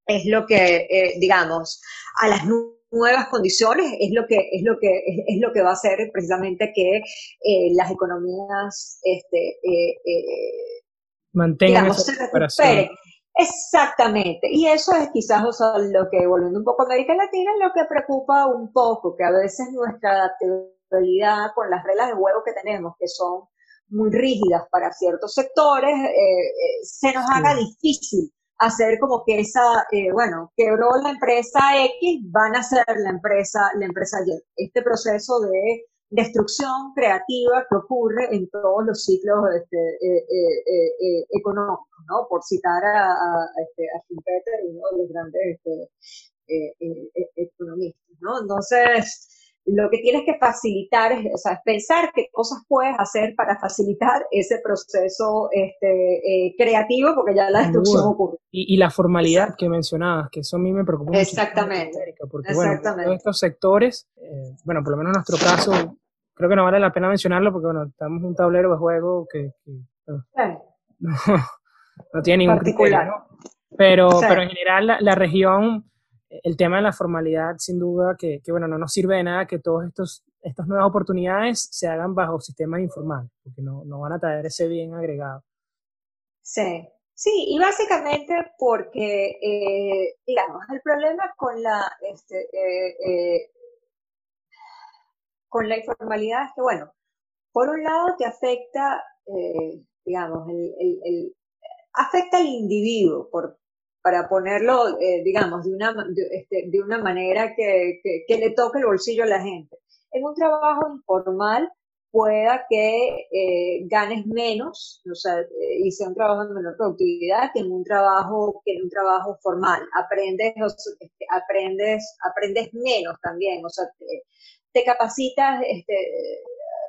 es lo que, eh, digamos, a las nuevas condiciones es lo que es lo que es, lo que va a hacer precisamente que eh, las economías este, eh, mantengan digamos, se recuperen. Exactamente, y eso es quizás lo que, volviendo un poco a América Latina, lo que preocupa un poco, que a veces nuestra adaptabilidad con las reglas de juego que tenemos, que son muy rígidas para ciertos sectores, eh, eh, se nos haga difícil hacer como que esa, eh, bueno, quebró la empresa X, van a ser la empresa, la empresa Y. Este proceso de destrucción creativa que ocurre en todos los ciclos este, eh, eh, eh, económicos, ¿no? Por citar a, a, este, a Schumpeter, uno de los grandes este, economistas, ¿no? Entonces, lo que tienes que facilitar es, o sea, pensar qué cosas puedes hacer para facilitar ese proceso este, creativo, porque ya la destrucción ocurre. Y, la formalidad que mencionabas, que eso a mí me preocupa mucho. Exactamente. Porque, Bueno, todos estos sectores, bueno, por lo menos en nuestro caso, creo que no vale la pena mencionarlo porque, bueno, estamos en un tablero de juego que, no, tiene ningún criterio, Pero, pero en general la, región, el tema de la formalidad, sin duda, que, bueno, no nos sirve de nada que todas estas nuevas oportunidades se hagan bajo sistemas informales, porque no, no van a traer ese bien agregado. Sí, Sí, y básicamente porque, eh, digamos, el problema con la, este, eh, eh, con la informalidad es que, bueno, por un lado te afecta, eh, digamos, el, afecta al individuo, por, para ponerlo, eh, digamos, de una, de, este, una manera que, que, le toque el bolsillo a la gente. En un trabajo informal pueda que eh, ganes menos, o sea, y sea un trabajo de menor productividad que en un trabajo, que en un trabajo formal. Aprendes, aprendes, aprendes menos también, o sea, te capacitas, este,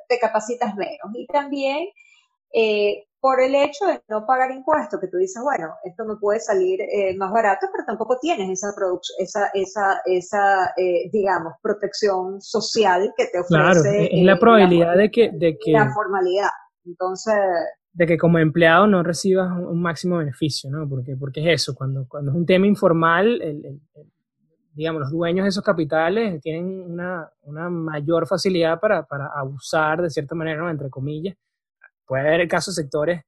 te capacitas menos. Y también eh, por el hecho de no pagar impuestos, que tú dices, bueno, esto me puede salir eh, más barato, pero tampoco tienes esa, esa, esa, esa eh, digamos, protección social que te ofrece. Claro, es la probabilidad de, que, de que... La formalidad. Entonces... de que como empleado no recibas un, máximo beneficio, ¿no? Porque, porque es eso, cuando, cuando es un tema informal, digamos, los dueños de esos capitales tienen una, una mayor facilidad para, para, abusar de cierta manera, ¿no? entre comillas. Puede haber casos de sectores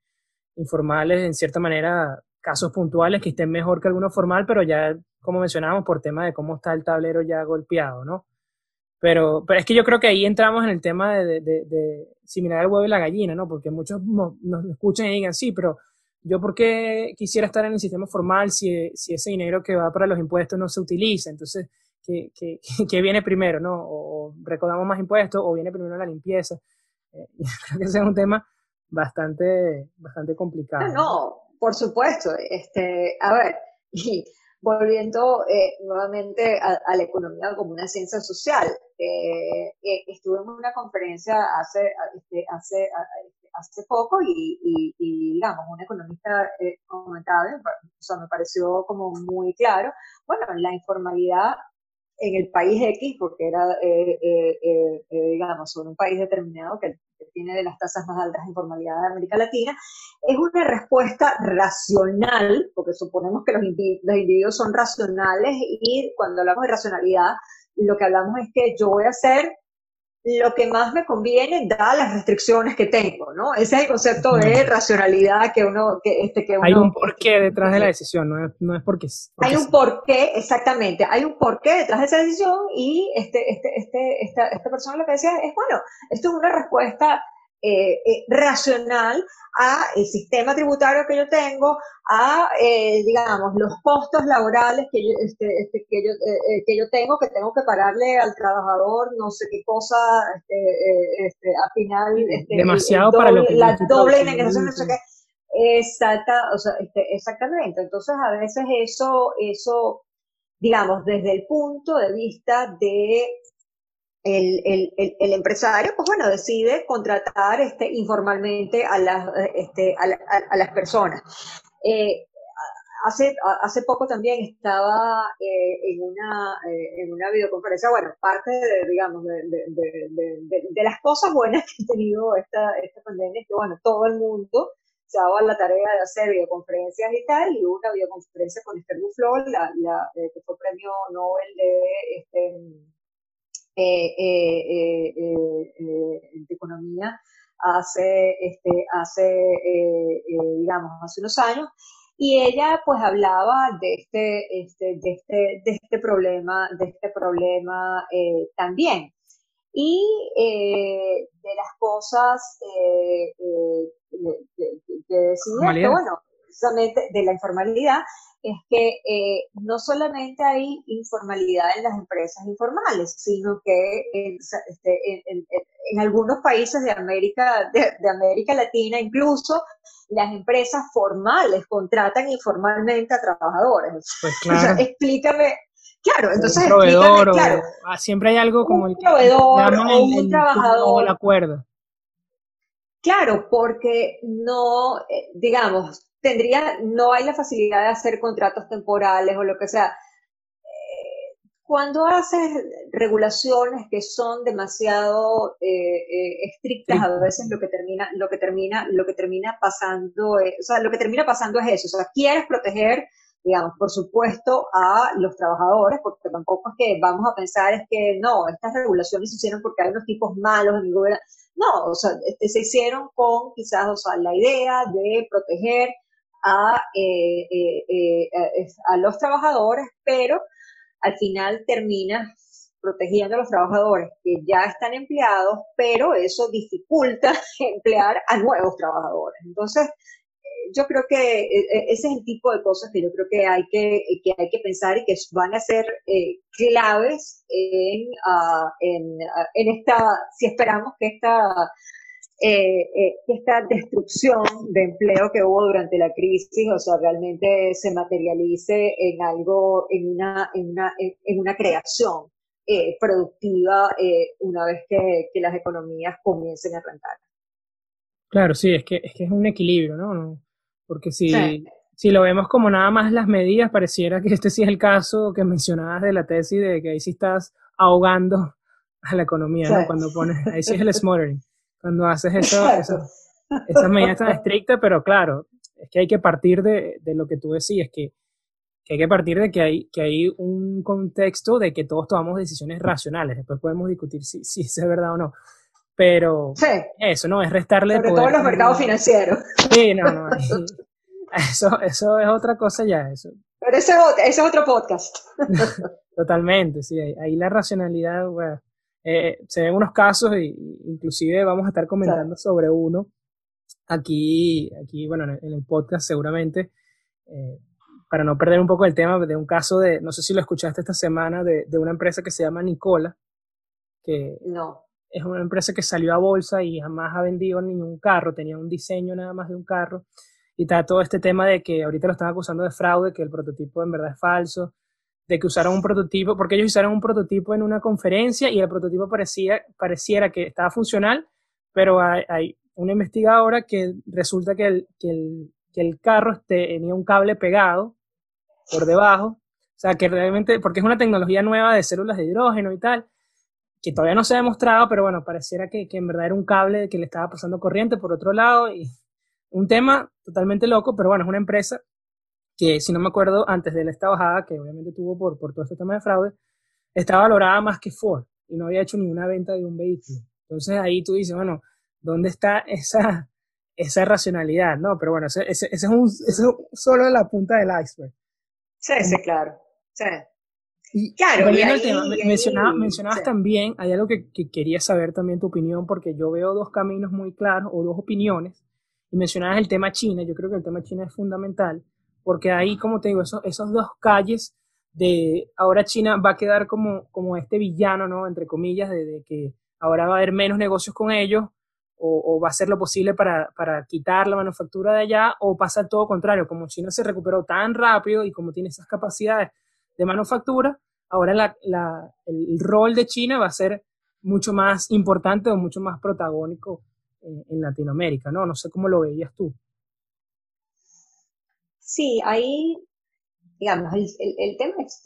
informales, en cierta manera, casos puntuales que estén mejor que alguno formal, pero ya, como mencionábamos, por tema de cómo está el tablero ya golpeado, ¿no? Pero, pero es que yo creo que ahí entramos en el tema de, de, de, similar al huevo y la gallina, ¿no? Porque muchos nos, escuchan y digan, sí, pero yo por qué quisiera estar en el sistema formal si, si ese dinero que va para los impuestos no se utiliza. Entonces, ¿qué, qué, qué viene primero, no? O, recaudamos más impuestos o viene primero la limpieza. Eh, creo que ese es un tema bastante, bastante complicado. No, no, por supuesto. Este, a ver, y volviendo eh, nuevamente a, la economía como una ciencia social, eh, eh, estuve en una conferencia hace, este, hace, hace poco y, digamos, un economista comentaba, o sea, me pareció como muy claro, bueno, la informalidad en el país X, porque era, digamos, en un país determinado que tiene de las tasas más altas de informalidad de América Latina, es una respuesta racional, porque suponemos que los, individuos son racionales y cuando hablamos de racionalidad, lo que hablamos es que yo voy a hacer lo que más me conviene dadas las restricciones que tengo, ¿no? Ese es el concepto de racionalidad que uno... Que, este, que hay un porqué detrás de la decisión, no es, no es porque, Hay un porqué, exactamente, hay un porqué detrás de esa decisión y este, este, este, esta, esta persona lo que decía es, bueno, esto es una respuesta eh, eh, racional a el sistema tributario que yo tengo, a, eh, digamos, los costos laborales que yo, este, este, que, yo, que yo tengo, que tengo que pagarle al trabajador, no sé qué cosa, este, este, al final... Este, Demasiado para lo que... La doble indemnización, no sé qué. Exacta, o sea, este, exactamente. Entonces, a veces eso, eso, digamos, desde el punto de vista de el, el, el, empresario, pues bueno, decide contratar este, informalmente a las, este, a, las personas. Eh, hace, hace poco también estaba eh, en, una, eh, en una videoconferencia, bueno, parte de, digamos, de, de, de, las cosas buenas que ha tenido esta, esta pandemia es que, bueno, todo el mundo se dado la tarea de hacer videoconferencias y tal, y hubo una videoconferencia con Esther Duflo, la, la, que fue premio Nobel de, este, de economía hace, este, hace digamos, hace unos años, y ella pues hablaba de este, este, de este, de este problema, de este problema también. Y de las cosas que decía, que bueno, precisamente de la informalidad, es que eh, no solamente hay informalidad en las empresas informales, sino que en, este, en, algunos países de América, de, América Latina incluso, las empresas formales contratan informalmente a trabajadores. Pues claro. explícame, Claro, entonces. Un proveedor, claro, ah, siempre hay algo como un el proveedor o un trabajador. O. Claro, porque no, eh, digamos, tendría, no hay la facilidad de hacer contratos temporales o lo que sea. Eh, cuando haces regulaciones que son demasiado eh, eh, estrictas, a veces lo que termina, lo que termina, lo que termina pasando, es, o sea, lo que termina pasando es eso. O sea, quieres proteger, digamos, por supuesto, a los trabajadores, porque tampoco es que vamos a pensar es que no, estas regulaciones se hicieron porque hay unos tipos malos en mi gobierno. No, o sea, este, se hicieron con quizás, o sea, la idea de proteger a, eh, eh, eh, a los trabajadores, pero al final termina protegiendo a los trabajadores que ya están empleados, pero eso dificulta emplear a nuevos trabajadores. Entonces, yo creo que ese es el tipo de cosas que yo creo que hay que, hay que pensar y que van a ser claves en, ah, ah, en, esta, si esperamos que esta eh, eh, esta destrucción de empleo que hubo durante la crisis, o sea, realmente se materialice en algo, en una, en una, en una creación eh, productiva una vez que, que, las economías comiencen a arrancar. Claro, sí, es que es, que es un equilibrio, ¿no? Porque si, si lo vemos como nada más las medidas, pareciera que este sí es el caso que mencionabas de la tesis de que ahí sí estás ahogando a la economía, ¿no? Cuando pones, ahí sí es el smothering cuando haces eso, esas medidas tan estrictas, pero claro, es que hay que partir de, de lo que tú decías, que, que, hay que partir de que hay, que hay un contexto de que todos tomamos decisiones racionales. Después podemos discutir si, si eso es verdad o no. Pero eso, ¿no? Es restarle. Sobre todo en los mercados financieros. Sí, no, no. Eso, eso es otra cosa ya. Eso. Pero ese, ese es otro podcast. Totalmente, sí. Ahí, la racionalidad, bueno, eh, se ven unos casos, e inclusive vamos a estar comentando sobre uno aquí, aquí, bueno, en el podcast seguramente, eh, para no perder un poco el tema de un caso de, no sé si lo escuchaste esta semana, de, de una empresa que se llama Nicola, que no. es una empresa que salió a bolsa y jamás ha vendido ningún carro, tenía un diseño nada más de un carro y está todo este tema de que ahorita lo están acusando de fraude, que el prototipo en verdad es falso, de que usaron un prototipo, porque ellos usaron un prototipo en una conferencia y el prototipo parecía, pareciera que estaba funcional, pero hay, una investigadora que resulta que el, que el, que el carro tenía un cable pegado por debajo, o sea, que realmente, porque es una tecnología nueva de células de hidrógeno y tal, que todavía no se ha demostrado, pero bueno, pareciera que, que en verdad era un cable que le estaba pasando corriente por otro lado y un tema totalmente loco, pero bueno, es una empresa que, si no me acuerdo, antes de esta bajada, que obviamente tuvo por, por todo este tema de fraude, estaba valorada más que Ford y no había hecho ninguna venta de un vehículo. Entonces ahí tú dices, bueno, ¿dónde está esa, esa racionalidad? No, pero bueno, ese, ese, es, un, ese es solo la punta del iceberg. Sí, sí, claro. Sí. Y, claro, y ahí, tema, mencionabas, mencionabas también, hay algo que, que, quería saber también tu opinión, porque yo veo dos caminos muy claros o dos opiniones y mencionabas el tema China, yo creo que el tema China es fundamental, porque ahí, como te digo, esos, esos dos calles de ahora China va a quedar como, como este villano, ¿no? Entre comillas, de, que ahora va a haber menos negocios con ellos, o, va a hacer lo posible para, para, quitar la manufactura de allá, o pasa todo contrario, como China se recuperó tan rápido y como tiene esas capacidades de manufactura, ahora el rol de China va a ser mucho más importante o mucho más protagónico en, Latinoamérica, ¿no? No sé cómo lo veías tú. Sí, ahí digamos, el, el, tema es,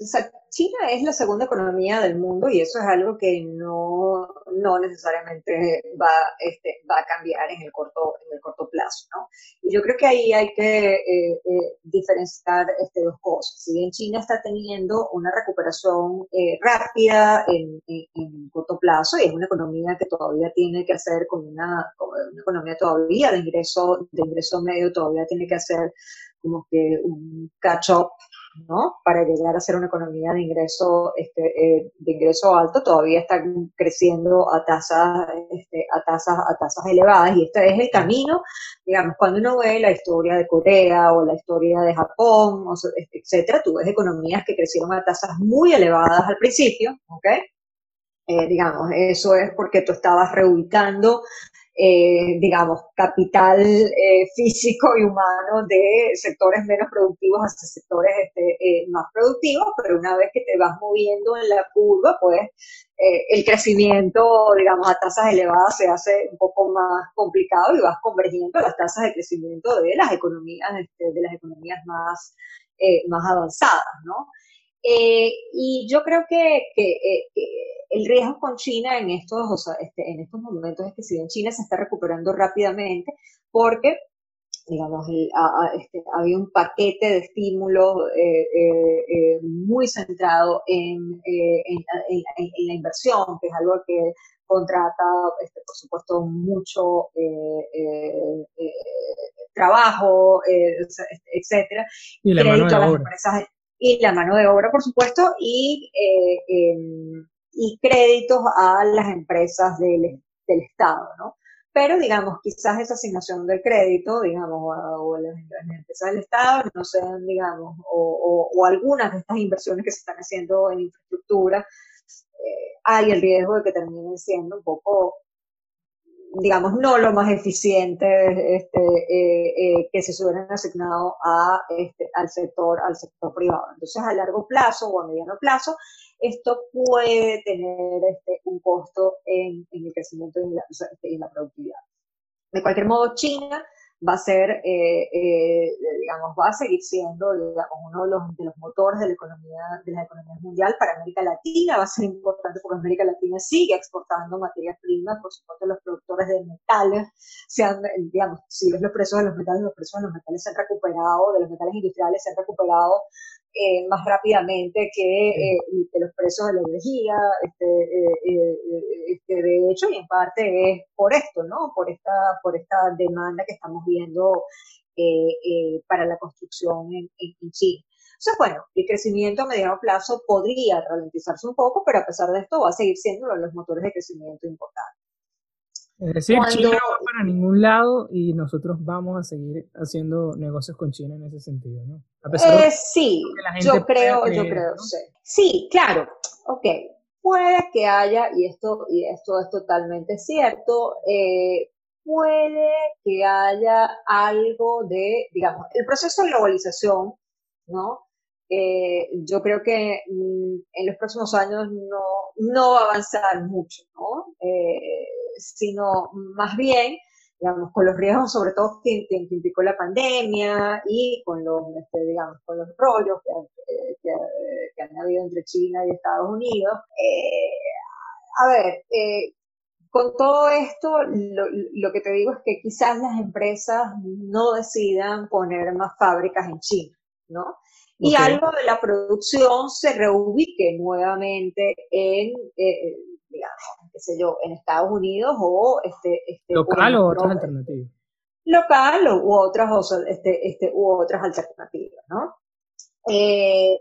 China es la segunda economía del mundo y eso es algo que no, no necesariamente va, este, va a cambiar en el corto, en el corto plazo, ¿no? Y yo creo que ahí hay que eh, eh, diferenciar este, dos cosas. Si bien China está teniendo una recuperación eh, rápida en, en, corto plazo y es una economía que todavía tiene que hacer con una, una economía todavía de ingreso, de ingreso medio, todavía tiene que hacer como que un catch-up ¿no? Para llegar a ser una economía de ingreso, este, eh, de ingreso alto, todavía está creciendo a tasas, este, a tasas, a tasas elevadas, y este es el camino, digamos, cuando uno ve la historia de Corea o la historia de Japón, este, etcétera, tú ves economías que crecieron a tasas muy elevadas al principio, ¿ok? Eh, digamos, eso es porque tú estabas reubicando eh, digamos, capital eh, físico y humano de sectores menos productivos hacia sectores este, eh, más productivos, pero una vez que te vas moviendo en la curva, pues el crecimiento, digamos, a tasas elevadas se hace un poco más complicado y vas convergiendo las tasas de crecimiento de las economías, este, de las economías más, más avanzadas, ¿no? Y yo creo que, que el riesgo con China en estos, o sea, este, en estos momentos es que si bien China se está recuperando rápidamente, porque digamos, este, había un paquete de estímulos eh, eh, eh, muy centrado en, en, la inversión, que es algo que contrata, este, por supuesto, mucho trabajo, etcétera. Y la mano de obra. Y la mano de obra, por supuesto, y em, y créditos a las empresas del, del Estado, ¿no? Pero, digamos, quizás esa asignación del crédito, digamos, o a las, empresas del Estado no sean, digamos, o, o, algunas de estas inversiones que se están haciendo en infraestructura, eh, hay el riesgo de que terminen siendo un poco digamos, no lo más eficiente este, eh, eh, que se hubieran asignado a, este, al, sector, al sector privado. Entonces, a largo plazo o a mediano plazo, esto puede tener este, un costo en, el crecimiento y en la, productividad. De cualquier modo, China va a ser, eh, eh, digamos, va a seguir siendo, uno de los, de los motores de la economía, de la economía mundial para América Latina, va a ser importante porque América Latina sigue exportando materias primas, por supuesto los productores de metales, sean, digamos, si ves los precios de los metales, los precios de los metales se han recuperado, de los metales industriales se han recuperado eh, más rápidamente que, eh, que, los precios de la energía. Este, eh, este, de hecho, y en parte es por esto, ¿no? Por esta, por esta demanda que estamos viendo para la construcción en, en, China. O sea, bueno, el crecimiento a mediano plazo podría ralentizarse un poco, pero a pesar de esto va a seguir siendo uno de los motores de crecimiento importantes. Es decir, China no va para ningún lado y nosotros vamos a seguir haciendo negocios con China en ese sentido, ¿no? A eh, sí, yo creo, yo creo, sí. Sí, claro, ok. Puede que haya, y esto, y esto es totalmente cierto, eh, puede que haya algo de, digamos, el proceso de globalización, ¿no? Eh, yo creo que mm, en los próximos años no, no va a avanzar mucho, ¿no? Eh, sino más bien, digamos, con los riesgos sobre todo que, implicó la pandemia y con los, este, digamos, con los rollos que, que, han habido entre China y Estados Unidos. Eh, a ver, con todo esto, lo, lo, que te digo es que quizás las empresas no decidan poner más fábricas en China, ¿no? y algo de la producción se reubique nuevamente en, eh, digamos, qué sé yo, en Estados Unidos o este... este local o, otras alternativas. Local u otras, este, este, u otras alternativas, ¿no? Eh,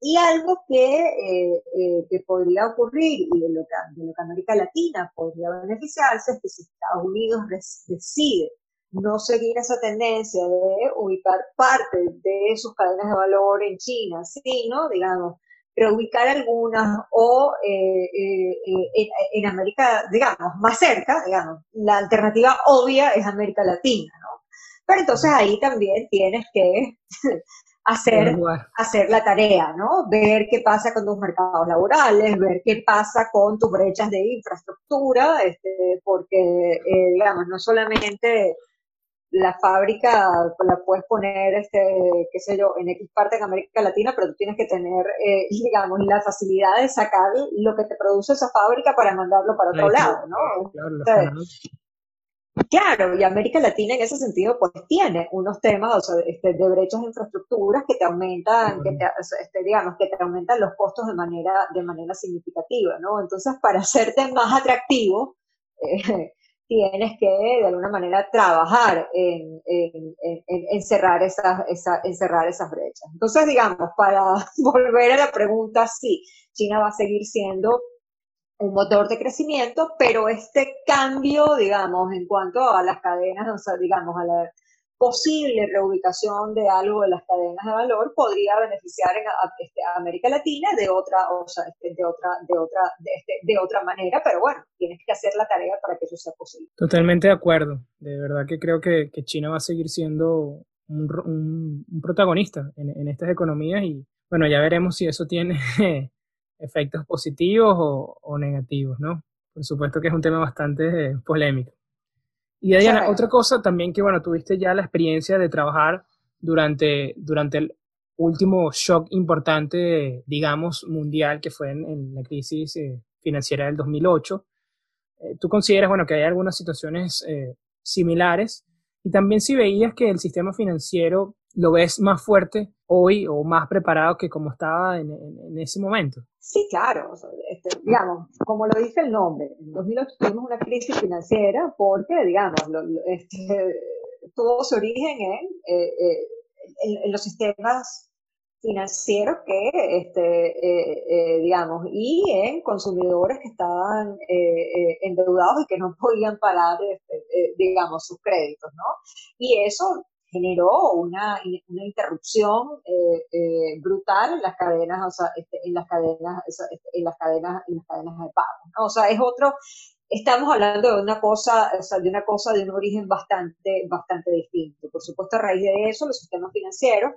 y algo que, eh, que podría ocurrir y de lo que, de lo que América Latina podría beneficiarse es que si Estados Unidos decide no seguir esa tendencia de ubicar parte de sus cadenas de valor en China, sino, digamos, reubicar algunas o eh, eh, eh, en, América, digamos, más cerca, digamos, la alternativa obvia es América Latina, ¿no? Pero entonces ahí también tienes que hacer, hacer la tarea, ¿no? Ver qué pasa con tus mercados laborales, ver qué pasa con tus brechas de infraestructura, este, porque, digamos, no solamente la fábrica la puedes poner, este, qué sé yo, en X parte de América Latina, pero tú tienes que tener, eh, digamos, la facilidad de sacar lo que te produce esa fábrica para mandarlo para otro lado, ¿no? Claro, y América Latina en ese sentido pues tiene unos temas o sea, este, de brechas de infraestructuras que te aumentan, que te, este, digamos, que te aumentan los costos de manera, de manera significativa, ¿no? Entonces, para hacerte más atractivo, eh, tienes que de alguna manera trabajar en, en, esas, esas brechas. Entonces, digamos, para volver a la pregunta, sí, China va a seguir siendo un motor de crecimiento, pero este cambio, digamos, en cuanto a las cadenas, o sea, digamos, a la posible reubicación de algo de las cadenas de valor podría beneficiar este, a, América Latina de otra, o sea, este, de otra, de otra, este, de, otra manera, pero bueno, tienes que hacer la tarea para que eso sea posible. Totalmente de acuerdo. De verdad que creo que, China va a seguir siendo un, protagonista en, estas economías y bueno, ya veremos si eso tiene efectos positivos o, o negativos, ¿no? Por supuesto que es un tema bastante polémico. Y Diana, otra cosa también que, bueno, tuviste ya la experiencia de trabajar durante, durante el último shock importante, digamos, mundial, que fue en, la crisis eh, financiera del 2008. Eh, ¿Tú consideras, bueno, que hay algunas situaciones eh, similares? Y también si veías que el sistema financiero lo ves más fuerte hoy o más preparado que como estaba en, ese momento. Sí, claro. Este, digamos, como lo dice el nombre, en 2008 tuvimos una crisis financiera porque, digamos, este, tuvo su origen eh, eh, en, en, los sistemas financieros que, este, eh, digamos, y en consumidores que estaban endeudados y que no podían pagar, este, digamos, sus créditos, ¿no? Y eso generó una, una interrupción eh, eh, brutal en las cadenas, o sea, este, en las cadenas, este, en las cadenas, en las cadenas de pago. ¿no? O sea, es otro, estamos hablando de una cosa, o sea, de una cosa de un origen bastante, bastante distinto. Por supuesto, a raíz de eso, los sistemas financieros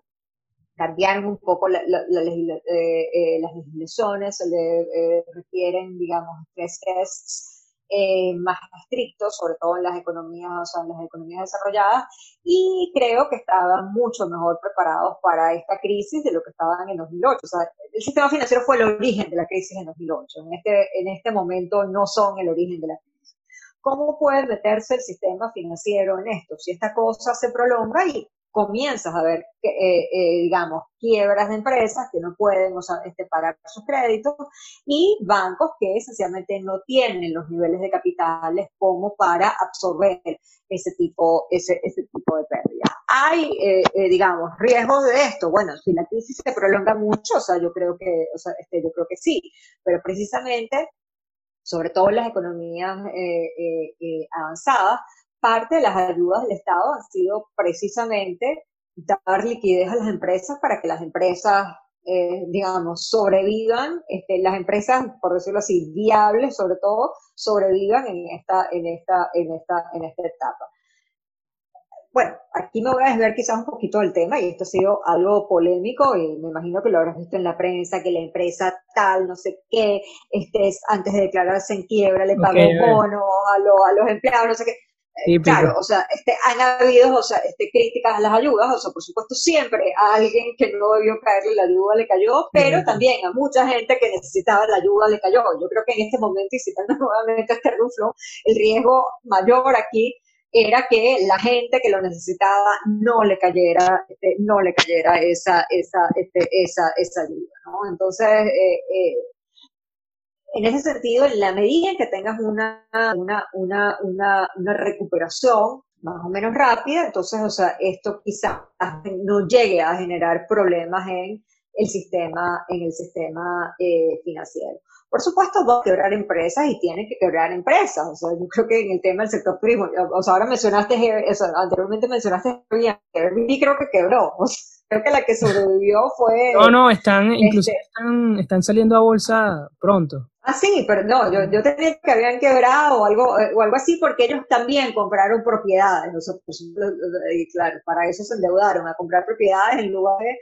cambiaron un poco la, la, eh, las legislaciones, se le requieren, digamos, tres tests eh, más estrictos, sobre todo en las economías, o sea, en las economías desarrolladas, y creo que estaban mucho mejor preparados para esta crisis de lo que estaban en 2008. O sea, el sistema financiero fue el origen de la crisis en 2008. En este, en este momento no son el origen de la crisis. ¿Cómo puede meterse el sistema financiero en esto? Si esta cosa se prolonga y comienzas a ver, eh, eh, digamos, quiebras de empresas que no pueden o sea, este, pagar sus créditos y bancos que esencialmente no tienen los niveles de capitales como para absorber ese tipo, ese, ese tipo de pérdidas. Hay, eh, digamos, riesgos de esto. Bueno, si la crisis se prolonga mucho, o sea, yo creo que, o sea, este, yo creo que sí, pero precisamente, sobre todo en las economías avanzadas, parte de las ayudas del Estado han sido precisamente dar liquidez a las empresas para que las empresas, eh, digamos, sobrevivan, este, las empresas, por decirlo así, viables sobre todo, sobrevivan en esta, en esta, en esta, en esta etapa. Bueno, aquí me voy a desviar quizás un poquito del tema y esto ha sido algo polémico y me imagino que lo habrás visto en la prensa, que la empresa tal, no sé qué, este, antes de declararse en quiebra le pagó bonos a, a los empleados, no sé qué claro, o sea, este, han habido o sea, este, críticas a las ayudas, o sea, por supuesto siempre a alguien que no debió caerle la ayuda le cayó, pero también a mucha gente que necesitaba la ayuda le cayó. Yo creo que en este momento, y citando nuevamente a este Ruflo, el riesgo mayor aquí era que la gente que lo necesitaba no le cayera, este, no le cayera esa, esa, este, esa, esa ayuda, ¿no? Entonces, eh, eh, en ese sentido, en la medida en que tengas una, una, una, una, una recuperación más o menos rápida, entonces, o sea, esto quizás no llegue a generar problemas en el sistema, en el sistema eh, financiero. Por supuesto, va a quebrar empresas y tiene que quebrar empresas. O sea, yo creo que en el tema del sector turismo, o sea, ahora mencionaste, o sea, anteriormente mencionaste Airbnb, creo que quebró. O sea, creo que la que sobrevivió fue... No, no, están, este, incluso están, están saliendo a bolsa pronto. Ah, sí, pero no, yo, yo tenía que habían quebrado o algo, eh, o algo así porque ellos también compraron propiedades. claro, para eso se endeudaron, a comprar propiedades en lugar de...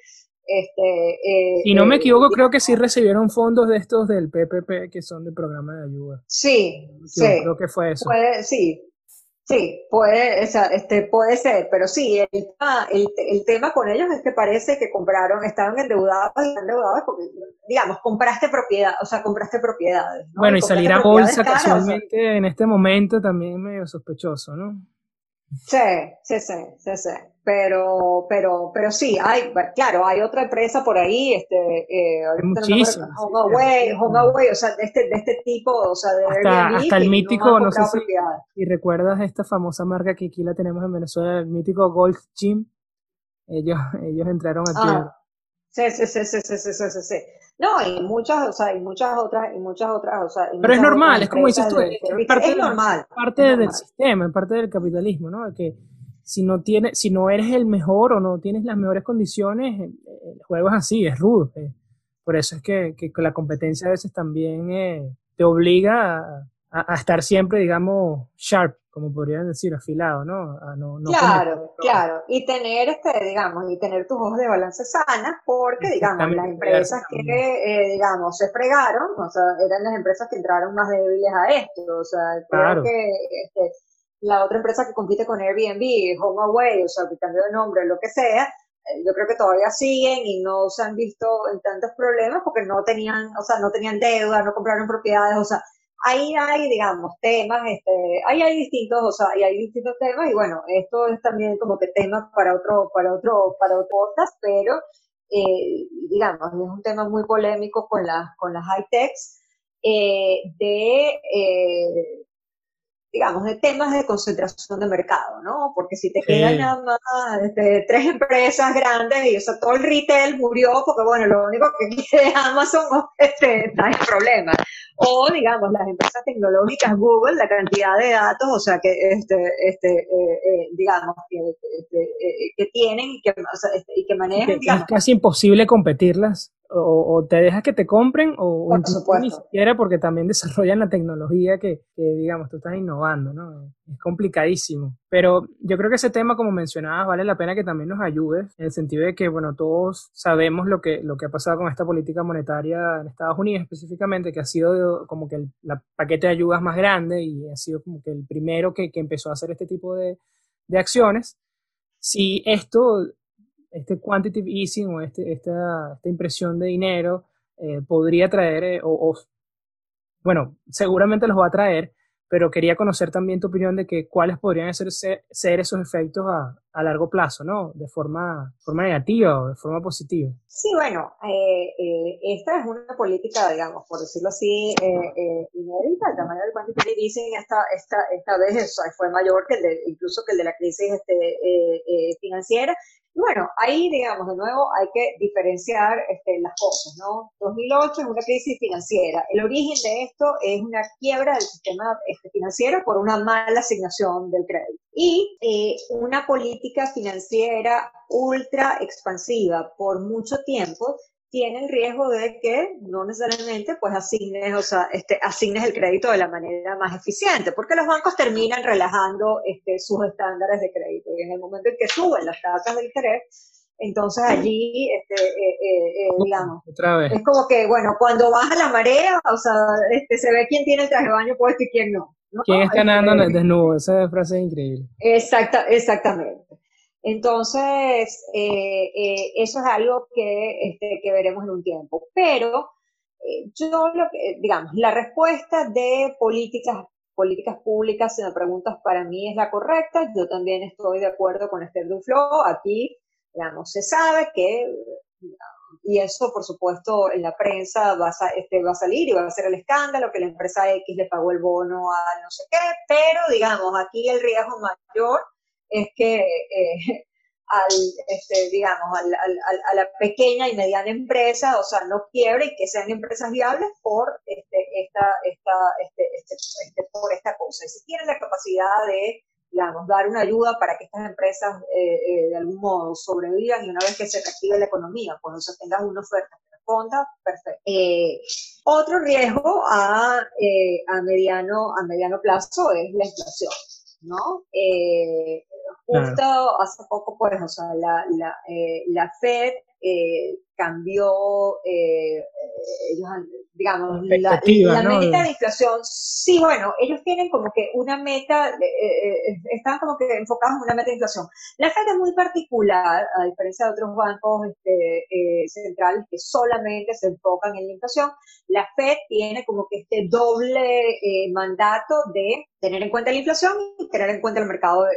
Este, eh, si no me equivoco, creo que sí recibieron fondos de estos del PPP, que son del programa de ayuda. Sí, sí. Creo que fue eso. sí, Sí, puede, este, puede ser, pero sí, el, el, el, tema con ellos es que parece que compraron, estaban endeudados y endeudados porque, digamos, compraste propiedad, o sea, compraste propiedades. Bueno, y, salir a bolsa casualmente en este momento también es medio sospechoso, ¿no? Sí, sí, sí, sí, sí. Pero, pero, pero sí, hay, claro, hay otra empresa por ahí, este, eh, muchísimas. HomeAway, HomeAway, o sea, de este, de este tipo, o sea, de hasta, hasta el mítico, no, sé si, si, recuerdas esta famosa marca que aquí la tenemos en Venezuela, el mítico Golf Gym, ellos, ellos entraron aquí. Ah, sí, sí, sí, sí, sí, sí, sí, sí. No, y muchas, o sea, y muchas otras, y muchas otras, o sea. Pero es normal, es como dices tú, es parte, es normal. Parte del sistema, es parte del capitalismo, ¿no? Que si no tiene, si no eres el mejor o no tienes las mejores condiciones, el, juego es así, es rudo. Eh. Por eso es que, que, la competencia a veces también eh, te obliga a, a, estar siempre, digamos, sharp, como podrían decir, afilado, ¿no? no, claro, claro. Y tener, este, digamos, y tener tus ojos de balance sanas, porque, digamos, las empresas que, eh, digamos, se fregaron, o sea, eran las empresas que entraron más débiles a esto, o sea, creo que este, la otra empresa que compite con Airbnb, HomeAway, o sea, que cambió de nombre, lo que sea, eh, yo creo que todavía siguen y no se han visto en tantos problemas porque no tenían, o sea, no tenían deuda, no compraron propiedades, o sea, ahí hay, digamos, temas, este, ahí hay distintos, o sea, ahí hay distintos temas y bueno, esto es también como que tema para otro, para otro, para otro podcast, pero eh, digamos, es un tema muy polémico con las, con las high techs, eh, de, eh, digamos, de temas de concentración de mercado, ¿no? Porque si te quedan nada más este, tres empresas grandes y o sea, todo el retail murió porque, bueno, lo único que quiere Amazon este, está en problema. O, digamos, las empresas tecnológicas, Google, la cantidad de datos, o sea, que, este, este, eh, eh, digamos, que, este, eh, que tienen y que, o sea, este, y que manejan. es casi imposible competirlas o, te dejas que te compren o, ni siquiera porque también desarrollan la tecnología que, digamos, tú estás innovando, ¿no? Es complicadísimo. Pero yo creo que ese tema, como mencionabas, vale la pena que también nos ayudes, en el sentido de que, bueno, todos sabemos lo que, lo que ha pasado con esta política monetaria en Estados Unidos específicamente, que ha sido como que el paquete de ayudas más grande y ha sido como que el primero que, que empezó a hacer este tipo de, de acciones. Si esto este quantitative easing o este, esta, esta impresión de dinero eh, podría traer, eh, o, bueno, seguramente los va a traer, pero quería conocer también tu opinión de que cuáles podrían ser, ser esos efectos a, a, largo plazo, ¿no? De forma, forma negativa o de forma positiva. Sí, bueno, eh, eh, esta es una política, digamos, por decirlo así, eh, inédita. El tamaño del quantitative easing esta, esta, esta vez fue mayor que el de, incluso que el de la crisis este, financiera. Y bueno, ahí, digamos, de nuevo hay que diferenciar este, las cosas, ¿no? 2008 es una crisis financiera. El origen de esto es una quiebra del sistema este, financiero por una mala asignación del crédito. Y eh, una política financiera ultra expansiva por mucho tiempo tiene el riesgo de que no necesariamente pues asignes, o sea, este, asignes el crédito de la manera más eficiente, porque los bancos terminan relajando este, sus estándares de crédito y en el momento en que suben las tasas de interés, entonces allí, este, eh, eh, eh, digamos, es como que, bueno, cuando baja la marea, o sea, este, se ve quién tiene el traje de baño puesto y quién no. ¿Quién está nadando en el desnudo? Esa frase es increíble. Exacta, exactamente. Entonces, eh, eh, eso es algo que, este, que veremos en un tiempo. Pero eh, yo, lo que, digamos, la respuesta de políticas, políticas públicas, si me preguntas, para mí es la correcta. Yo también estoy de acuerdo con Esther Duflo. Aquí, digamos, se sabe que, y eso, por supuesto, en la prensa va a, este, va a salir y va a ser el escándalo, que la empresa X le pagó el bono a no sé qué, pero, digamos, aquí el riesgo mayor es que eh, al, este, digamos, al, al, a la pequeña y mediana empresa, o sea, no quiebre y que sean empresas viables por, este, esta, esta, este, este, este, por esta cosa. Y si tienen la capacidad de, digamos, dar una ayuda para que estas empresas eh, eh, de algún modo sobrevivan y una vez que se reactive la economía, pues o tengas una oferta que responda, perfecto. otro riesgo a, a, mediano, a mediano plazo es la inflación. ¿no? Eh, justo hace poco, pues, o sea, la, la, eh, la FED eh, cambió, eh, ellos digamos, la, meta de inflación, sí, bueno, ellos tienen como que una meta, eh, eh, están como que enfocados en una meta de inflación. La Fed es muy particular, a diferencia de otros bancos este, eh, centrales que solamente se enfocan en la inflación, la Fed tiene como que este doble mandato de tener en cuenta la inflación y tener en cuenta el mercado de,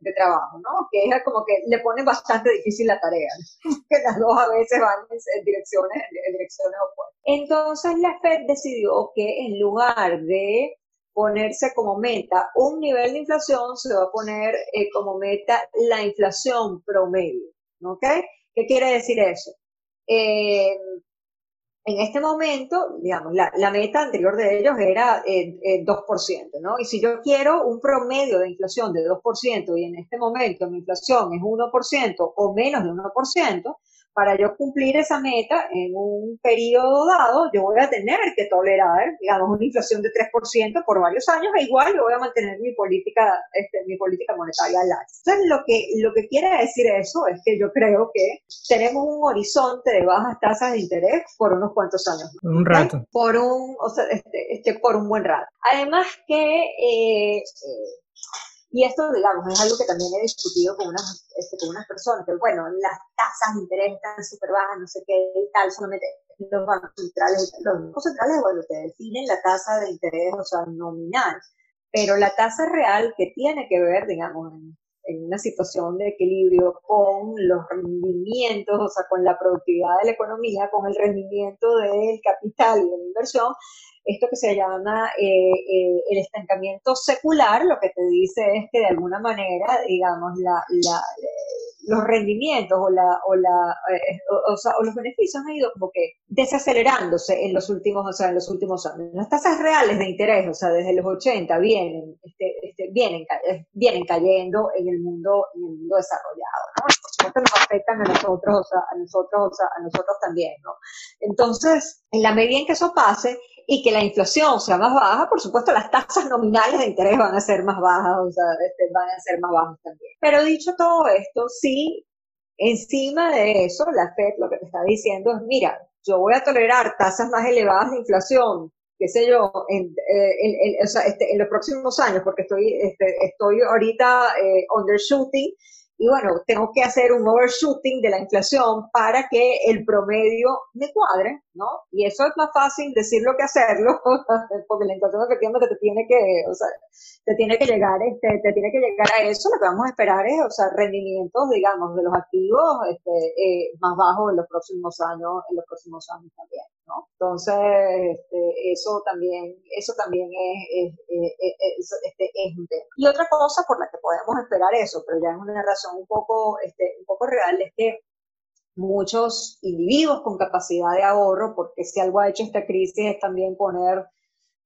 de, trabajo, ¿no? Que es como que le pone bastante difícil la tarea, que a veces van en, direcciones, opuestas. Entonces la Fed decidió que en lugar de ponerse como meta un nivel de inflación, se va a poner eh, como meta la inflación promedio. ¿Ok? ¿Qué quiere decir eso? Eh, en este momento, digamos, la, meta anterior de ellos era eh, 2%, ¿no? Y si yo quiero un promedio de inflación de 2% y en este momento mi inflación es 1% o menos de 1%, para yo cumplir esa meta en un periodo dado, yo voy a tener que tolerar, digamos, una inflación de 3% por varios años, e igual yo voy a mantener mi política, este, mi política monetaria al. Entonces, lo que, lo que quiere decir eso es que yo creo que tenemos un horizonte de bajas tasas de interés por unos cuantos años. un rato. Por un, o sea, este, este, por un buen rato. Además que, eh, eh y esto, digamos, es algo que también he discutido con unas, este, con unas personas, que bueno, las tasas de interés están súper bajas, no sé qué y tal, solamente los bancos centrales, los bancos centrales, bueno, te definen la tasa de interés, o sea, nominal, pero la tasa real que tiene que ver, digamos, en, en una situación de equilibrio con los rendimientos, o sea, con la productividad de la economía, con el rendimiento del capital y de la inversión, esto que se llama eh, eh, el estancamiento secular, lo que te dice es que de alguna manera, digamos, la, la, los rendimientos o, la, o, la, eh, o, los beneficios han ido como que desacelerándose en los últimos, o sea, en los últimos años. Las tasas reales de interés, o sea, desde los 80 vienen, este, este, vienen, vienen cayendo en el mundo, en el mundo desarrollado, ¿no? supuesto nos afectan a nosotros, o sea, a nosotros, o sea, a nosotros también, ¿no? Entonces, en la medida en que eso pase y que la inflación sea más baja, por supuesto las tasas nominales de interés van a ser más bajas, o sea, este, van a ser más bajas también. Pero dicho todo esto, sí, encima de eso, la FED lo que te está diciendo es, mira, yo voy a tolerar tasas más elevadas de inflación qué sé yo, en, eh, este, en, los próximos años, porque estoy, este, estoy ahorita eh, undershooting, y bueno, tengo que hacer un overshooting de la inflación para que el promedio me cuadre, ¿no? Y eso es más fácil decirlo que hacerlo, porque la inflación efectivamente te tiene que, o sea, te tiene que llegar, este, te tiene que llegar a eso, lo que vamos a esperar es, o sea, rendimientos, digamos, de los activos este, eh, más bajos en los próximos años, en los próximos años también. Entonces, este, eso también, eso también es, este, es, un tema. Y otra cosa por la que podemos esperar eso, pero ya es una razón un poco, este, un poco real, es que muchos individuos con capacidad de ahorro, porque si algo ha hecho esta crisis es también poner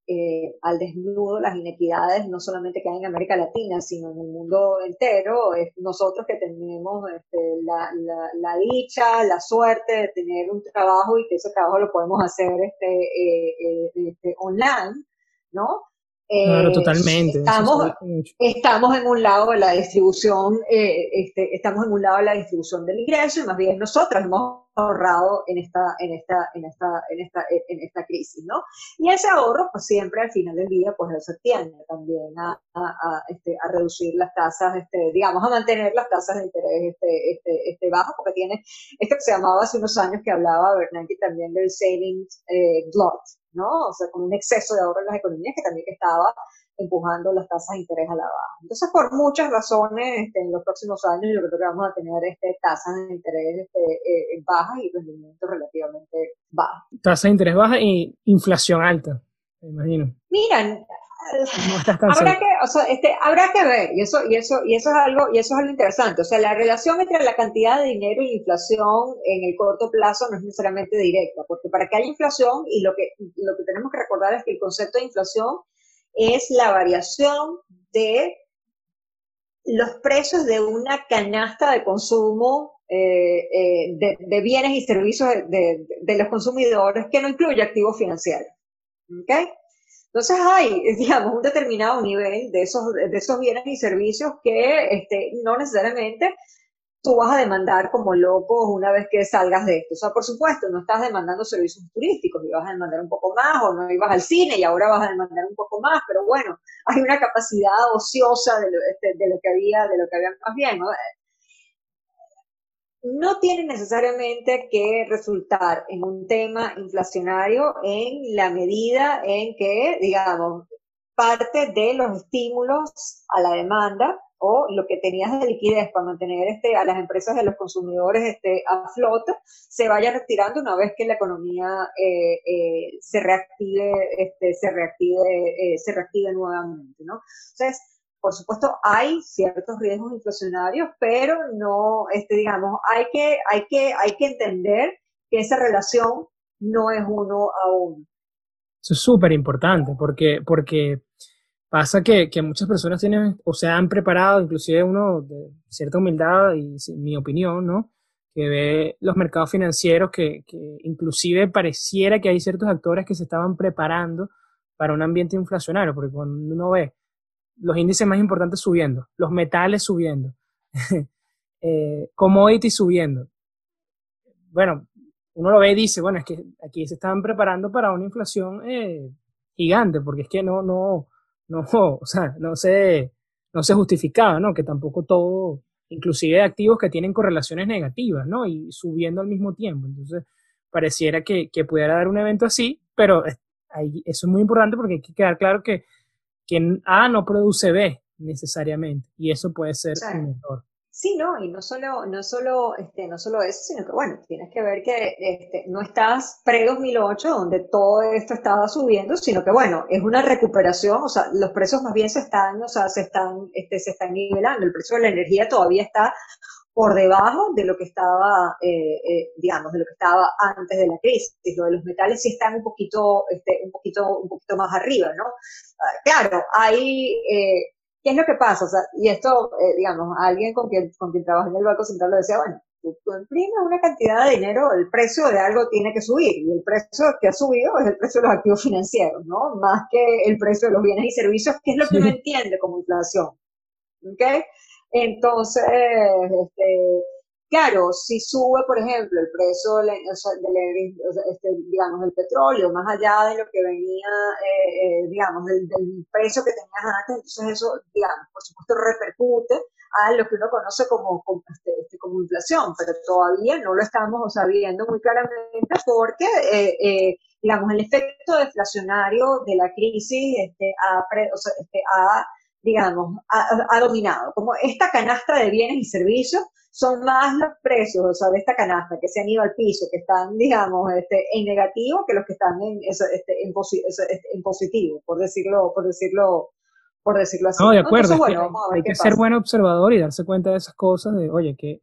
eh, al desnudo las inequidades, no solamente que hay en América Latina, sino en el mundo entero. Es nosotros que tenemos este, la, la, dicha, la suerte de tener un trabajo y que ese trabajo lo podemos hacer este, eh, eh, este online, ¿no? Claro, totalmente. Estamos, estamos en un lado de la distribución, este, estamos en un lado de la distribución del ingreso y más bien nosotros hemos ahorrado en esta, en esta, en esta, en esta, en esta crisis, ¿no? Y ese ahorro, pues siempre al final del día, pues eso tiende también a, a, este, a reducir las tasas, este, digamos, a mantener las tasas de interés este, este, este bajas, porque tiene esto que se llamaba hace unos años que hablaba Bernanke también del savings eh, glut, ¿no? O sea, con un exceso de ahorro en las economías que también estaba empujando las tasas de interés a la baja. Entonces, por muchas razones, este, en los próximos años yo creo que vamos a tener este, tasas de interés este, eh, bajas y rendimientos relativamente bajos. Tasas de interés bajas y inflación alta, me imagino. Miran, habrá que, o sea, este, habrá que ver, y eso, y eso, y eso es algo, y eso es algo interesante. O sea, la relación entre la cantidad de dinero y la inflación en el corto plazo no es necesariamente directa, porque para que haya inflación, y lo que, lo que tenemos que recordar es que el concepto de inflación es la variación de los precios de una canasta de consumo eh, eh, de, bienes y servicios de, los consumidores que no incluye activos financieros. ¿okay? Entonces hay, digamos, un determinado nivel de esos, de esos bienes y servicios que este, no necesariamente tú vas a demandar como loco una vez que salgas de esto. O sea, por supuesto, no estás demandando servicios turísticos, ibas a demandar un poco más, o no ibas al cine y ahora vas a demandar un poco más, pero bueno, hay una capacidad ociosa de lo, este, de lo que había, de lo que había más bien, ¿no? no tiene necesariamente que resultar en un tema inflacionario en la medida en que, digamos, parte de los estímulos a la demanda lo que tenías de liquidez para mantener este, a las empresas de los consumidores este, a flota se vaya retirando una vez que la economía eh, eh, se reactive, este, se reactive, eh, se reactive nuevamente. Entonces, por supuesto, hay ciertos riesgos inflacionarios, pero no, digamos, hay que, hay que, hay que entender que esa relación no es uno a uno. Eso es súper importante porque, porque Pasa que, que, muchas personas tienen o se han preparado, inclusive uno de cierta humildad y mi opinión, ¿no? Que ve los mercados financieros que, que inclusive pareciera que hay ciertos actores que se estaban preparando para un ambiente inflacionario, porque cuando uno ve los índices más importantes subiendo, los metales subiendo, eh, commodities subiendo, bueno, uno lo ve y dice, bueno, es que aquí se estaban preparando para una inflación eh, gigante, porque es que no, no, no, o sea, no se, no se justificaba, ¿no? Que tampoco todo, inclusive activos que tienen correlaciones negativas, ¿no? Y subiendo al mismo tiempo. Entonces, pareciera que, que pudiera dar un evento así, pero ahí, eso es muy importante porque hay que quedar claro que, que A no produce B necesariamente, y eso puede ser un error. Sí, no, y no solo, no solo, este, no solo eso, sino que bueno, tienes que ver que este, no estás pre-2008, donde todo esto estaba subiendo, sino que bueno, es una recuperación, o sea, los precios más bien se están, o sea, se están, este, se están nivelando, el precio de la energía todavía está por debajo de lo que estaba, eh, eh, digamos, de lo que estaba antes de la crisis. Lo de los metales sí están un poquito, este, un poquito, un poquito más arriba, ¿no? Ah, claro, hay, eh, ¿qué es lo que pasa? O sea, y esto, eh, digamos, alguien con quien, con quien trabaja en el Banco Central lo decía, bueno, tú, tú, imprimes una cantidad de dinero, el precio de algo tiene que subir, y el precio que ha subido es el precio de los activos financieros, ¿no? Más que el precio de los bienes y servicios, que es lo que uno entiende como inflación. ¿Ok? Entonces, este, Claro, si sube, por ejemplo, el precio del, este, digamos, el petróleo, más allá de lo que venía, eh, eh, digamos, del, precio que tenías antes, entonces eso, digamos, por supuesto repercute a lo que uno conoce como, este, este como inflación, pero todavía no lo estamos sabiendo muy claramente porque, eh, digamos, el efecto deflacionario de la crisis este, ha, este, ha digamos, ha, dominado. Como esta canasta de bienes y servicios son más los precios, o sea, de esta canasta que se han ido al piso, que están, digamos, este, en negativo que los que están en, este, en, este, en positivo, por decirlo, por decirlo, por decirlo así. No, de acuerdo. hay que ser buen observador y darse cuenta de esas cosas, de, oye, que,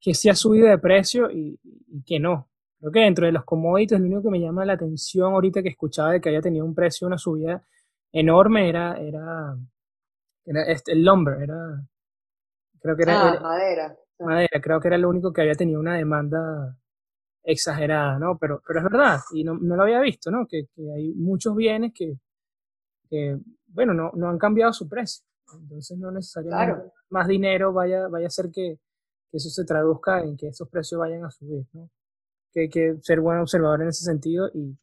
que sí ha subido de precio y, y que no. Creo que dentro de los commodities, lo único que me llama la atención ahorita que escuchaba de que haya tenido un precio, una subida enorme, era, era era este, el lumber, era. Creo que era. Ah, madera. Madera, creo que era lo único que había tenido una demanda exagerada, ¿no? Pero, pero es verdad, y no, no lo había visto, ¿no? Que, que hay muchos bienes que, que bueno, no, no, han cambiado su precio. Entonces no necesariamente más dinero vaya, vaya a hacer que, que, eso se traduzca en que esos precios vayan a subir, ¿no? Que hay que ser buen observador en ese sentido y,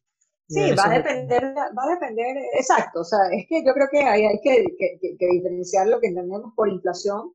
Sí, va a depender, va a depender, exacto, o sea, es que yo creo que hay, hay que, que, diferenciar lo que entendemos por inflación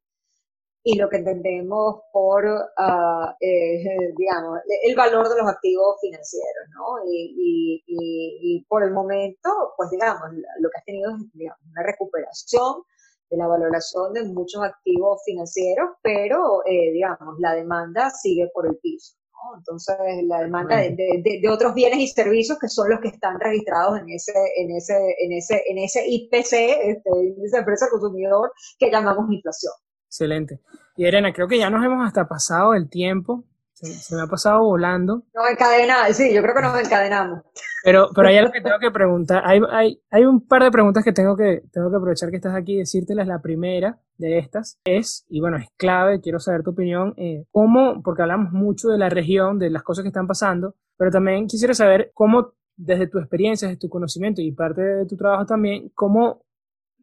y lo que entendemos por, uh, eh, digamos, el valor de los activos financieros, ¿no? Y, y, y, por el momento, pues digamos, lo que has tenido es digamos, una recuperación de la valoración de muchos activos financieros, pero, eh, digamos, la demanda sigue por el piso. Entonces, la demanda de, de, otros bienes y servicios que son los que están registrados en ese, en ese, en ese, en ese IPC, este, índice de precio consumidor, que llamamos inflación. Excelente. Y Elena, creo que ya nos hemos hasta pasado el tiempo. Se, me ha pasado volando. Nos encadenamos, sí, yo creo que nos encadenamos. Pero, pero hay algo que tengo que preguntar. Hay, hay, hay un par de preguntas que tengo que, tengo que aprovechar que estás aquí y decírtelas. La primera de estas es, y bueno, es clave, quiero saber tu opinión, eh, cómo, porque hablamos mucho de la región, de las cosas que están pasando, pero también quisiera saber cómo, desde tu experiencia, desde tu conocimiento y parte de tu trabajo también, cómo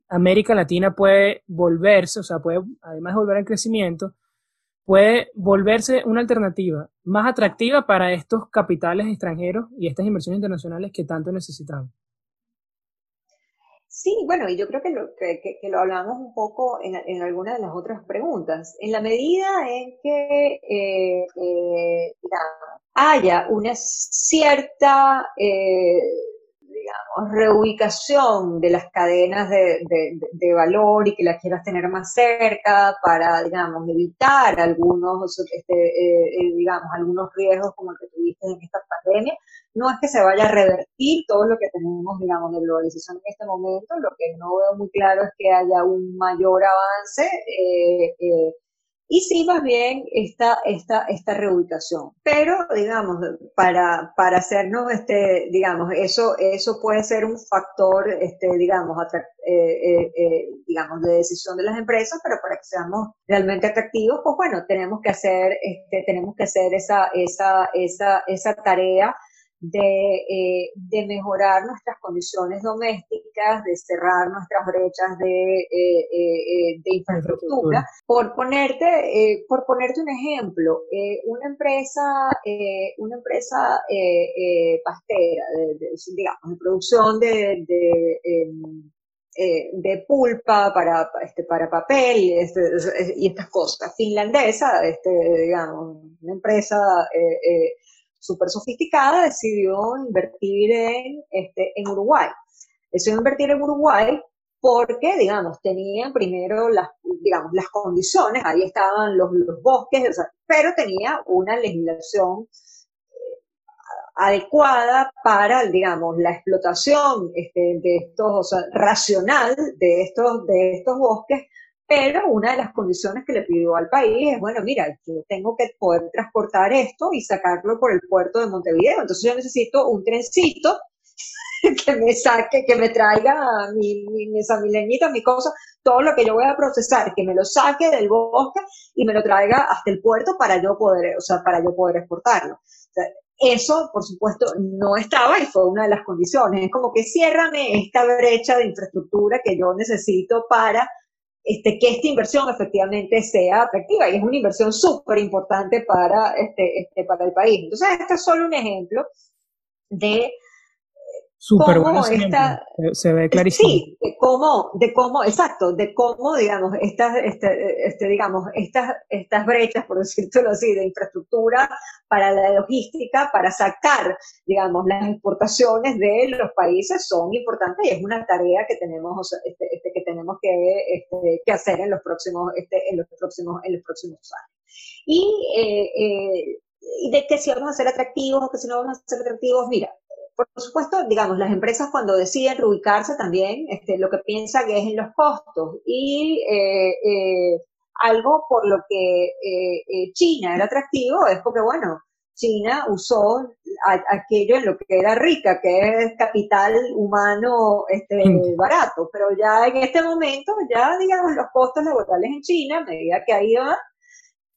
América Latina puede volverse, o sea, puede, además de volver al crecimiento, puede volverse una alternativa más atractiva para estos capitales extranjeros y estas inversiones internacionales que tanto necesitamos. Sí, bueno, y yo creo que lo, hablamos un poco en, algunas de las otras preguntas. En la medida en que eh, eh, haya una cierta eh, digamos, reubicación de las cadenas de, valor y que las quieras tener más cerca para, digamos, evitar algunos, este, eh, eh, digamos, algunos riesgos como el que tuviste en esta pandemia. No es que se vaya a revertir todo lo que tenemos, digamos, de globalización en este momento. Lo que no veo muy claro es que haya un mayor avance. Eh, y sí, más bien esta, esta, esta reubicación. Pero, digamos, para, para hacernos, este, digamos, eso, eso puede ser un factor, este, digamos, eh, eh, eh, digamos, de decisión de las empresas, pero para que seamos realmente atractivos, pues bueno, tenemos que hacer, este, tenemos que hacer esa, esa, esa, esa tarea de, eh, de, mejorar nuestras condiciones domésticas, de cerrar nuestras brechas de, eh, eh, de infraestructura. Por ponerte, por ponerte un ejemplo, una empresa, una empresa pastera, de, digamos, de producción de, de em, de pulpa para, este, para papel este, y estas cosas. Finlandesa, este, digamos, una empresa súper sofisticada, decidió invertir en, este, en Uruguay. Decidió invertir en Uruguay porque, digamos, tenían primero las, digamos, las condiciones, ahí estaban los, bosques, pero tenía una legislación eh, adecuada para, digamos, la explotación este, de estos, o sea, racional de estos, de estos bosques pero una de las condiciones que le pidió al país es, bueno, mira, yo tengo que poder transportar esto y sacarlo por el puerto de Montevideo. Entonces yo necesito un trencito que me saque, que me traiga mi, mi, mis amileñitas, mi cosa, todo lo que yo voy a procesar, que me lo saque del bosque y me lo traiga hasta el puerto para yo poder, o sea, para yo poder exportarlo. eso, por supuesto, no estaba y fue una de las condiciones. Es como que ciérrame esta brecha de infraestructura que yo necesito para este, que esta inversión efectivamente sea atractiva y es una inversión súper importante para, este, este, para el país. Entonces, este es solo un ejemplo de Súper bueno se ve clarísimo. Sí, de cómo, de cómo, exacto, de cómo, digamos, estas, este, este, digamos, estas, estas brechas, por decirlo así, de infraestructura para la logística, para sacar, digamos, las exportaciones de los países son importantes y es una tarea que tenemos, este, este, que tenemos que, este, que hacer en los próximos, este, en los próximos, en los próximos años. Y, eh, eh, de que si vamos a ser atractivos o que si no vamos a ser atractivos, mira, por supuesto, digamos, las empresas cuando deciden reubicarse también, este, lo que piensan es en los costos. Y eh, eh, algo por lo que eh, China era atractivo es porque, bueno, China usó aquello en lo que era rica, que es capital humano este, barato. Pero ya en este momento, ya, digamos, los costos laborales en China, a medida que ha ido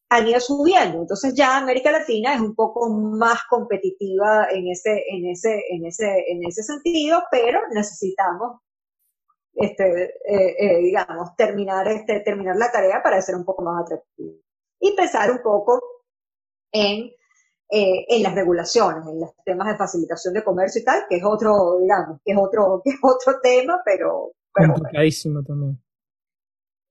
han ido subiendo. Entonces ya América Latina es un poco más competitiva en ese, en ese, en ese, en ese sentido, pero necesitamos, este, eh, eh, digamos, terminar, este, terminar la tarea para ser un poco más atractivo. Y pensar un poco en, eh, en las regulaciones, en los temas de facilitación de comercio y tal, que es otro, digamos, que es otro, que es otro tema, pero... pero Complicadísimo también.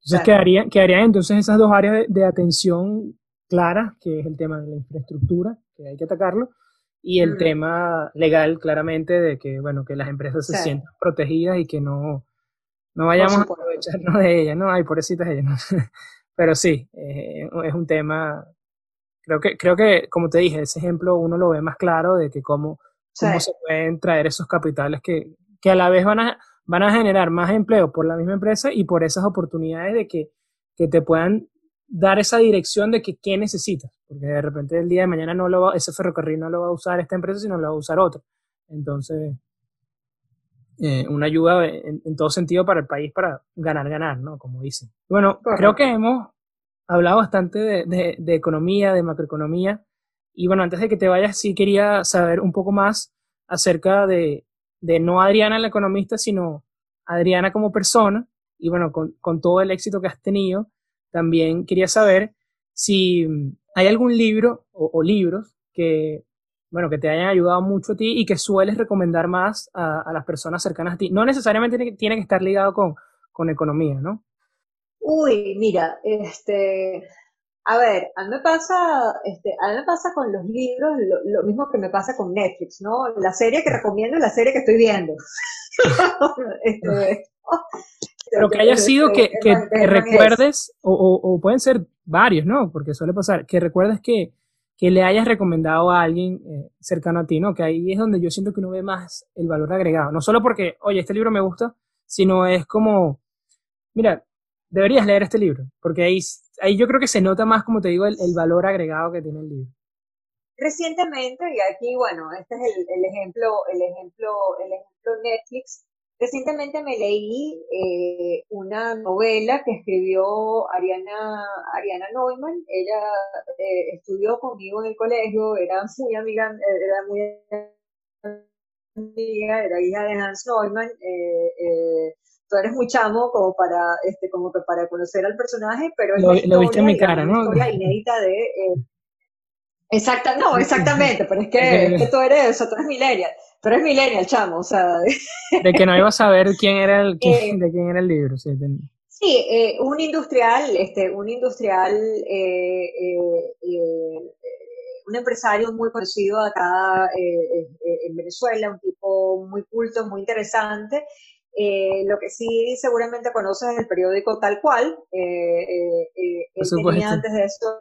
Entonces quedarían, quedarían entonces esas dos áreas de, atención claras, que es el tema de la infraestructura, que hay que atacarlo, y el tema legal, claramente, de que, bueno, que las empresas se sientan protegidas y que no, no vayamos a aprovecharnos de ellas, ¿no? Ay, pobrecitas ellas, ¿no? Pero sí, eh, es un tema, creo que, creo que, como te dije, ese ejemplo uno lo ve más claro de que cómo, cómo se pueden traer esos capitales que, que a la vez van a, van a generar más empleo por la misma empresa y por esas oportunidades de que, que te puedan dar esa dirección de que qué necesitas, porque de repente el día de mañana no lo va, ese ferrocarril no lo va a usar esta empresa, sino lo va a usar otra. Entonces, eh, una ayuda en, todo sentido para el país para ganar, ganar, ¿no? Como dicen. Bueno, creo que hemos hablado bastante de, de, de, economía, de macroeconomía, y bueno, antes de que te vayas, sí quería saber un poco más acerca de, de no Adriana la economista, sino Adriana como persona, y bueno, con, con todo el éxito que has tenido, también quería saber si hay algún libro o, libros que, bueno, que te hayan ayudado mucho a ti y que sueles recomendar más a, las personas cercanas a ti. No necesariamente tiene, tiene que estar ligado con, con economía, ¿no? Uy, mira, este, a ver, a mí me pasa, este, a mí me pasa con los libros lo, mismo que me pasa con Netflix, ¿no? La serie que recomiendo es la serie que estoy viendo. este, Pero que haya sido que, que, recuerdes, o, o, pueden ser varios, ¿no? Porque suele pasar, que recuerdes que, que le hayas recomendado a alguien eh, cercano a ti, ¿no? Que ahí es donde yo siento que uno ve más el valor agregado. No solo porque, oye, este libro me gusta, sino es como, mira, deberías leer este libro, porque ahí ahí yo creo que se nota más, como te digo, el, valor agregado que tiene el libro. Recientemente, y aquí, bueno, este es el, ejemplo, el ejemplo, el ejemplo Netflix. Recientemente me leí eh, una novela que escribió Ariana, Ariana Neumann. Ella eh, estudió conmigo en el colegio, era muy amiga, era muy amiga, era hija de Hans Neumann. Eh, tú eres muy chamo como para, este, como que para conocer al personaje, pero es lo, viste en mi cara, ¿no? historia inédita de... Eh, exacta, no, exactamente, pero es que, es que tú eres, o tú eres millennial, tú eres millennial, chamo, o sea... De, que no iba a saber quién era el, quién, de quién era el libro, sí. Sí, eh, un industrial, este, un industrial, eh, eh, eh un empresario muy conocido acá en Venezuela, un tipo muy culto, muy interesante, eh, lo que sí seguramente conoces es el periódico tal cual. Eh, eh, él tenía antes de esto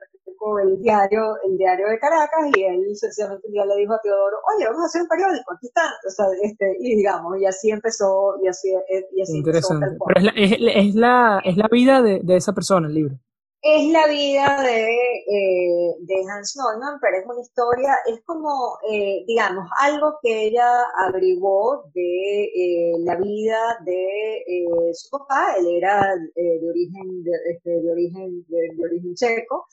el diario, el diario de Caracas y él sencillamente un día le dijo a Teodoro, oye, vamos a hacer un periódico, aquí está. O sea, este, y digamos, y así empezó, y así, y así Interesante. Pero es la, es, la, es la vida de, de, esa persona, el libro. Es la vida de, eh, de, Hans Neumann, pero es una historia, es como, eh, digamos, algo que ella averiguó de eh, la vida de su papá. Él era de origen, de, este, de origen, de, origen checo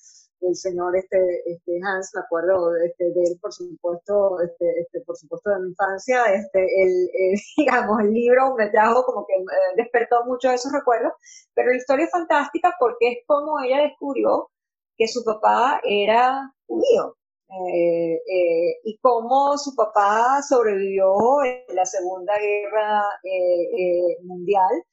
el señor este, este Hans, me acuerdo este, de él, por supuesto, este, este, por supuesto de mi infancia, este, el, digamos, el libro me trajo como que eh, despertó mucho de esos recuerdos, pero la historia es fantástica porque es como ella descubrió que su papá era judío. Eh, eh, y cómo su papá sobrevivió en la Segunda Guerra Mundial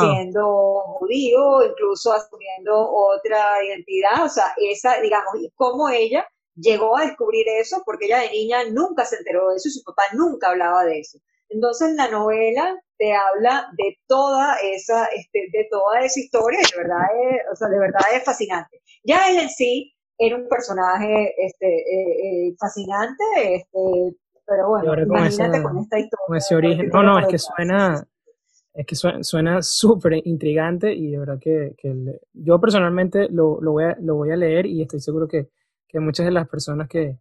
siendo judío, incluso asumiendo otra identidad, o sea, esa, digamos, y cómo ella llegó a descubrir eso, porque ella de niña nunca se enteró de eso y su papá nunca hablaba de eso. Entonces la novela te habla de toda esa, este, de toda esa historia, de verdad es, o sea, de verdad es fascinante. Ya él en sí era un personaje este, eh, eh, fascinante, este, pero bueno, imagínate con, esta historia. Con ese origen. No, no, es que suena, es que suena súper intrigante y de verdad que, yo personalmente lo, lo, voy a, lo voy a leer y estoy seguro que, que muchas de las personas que,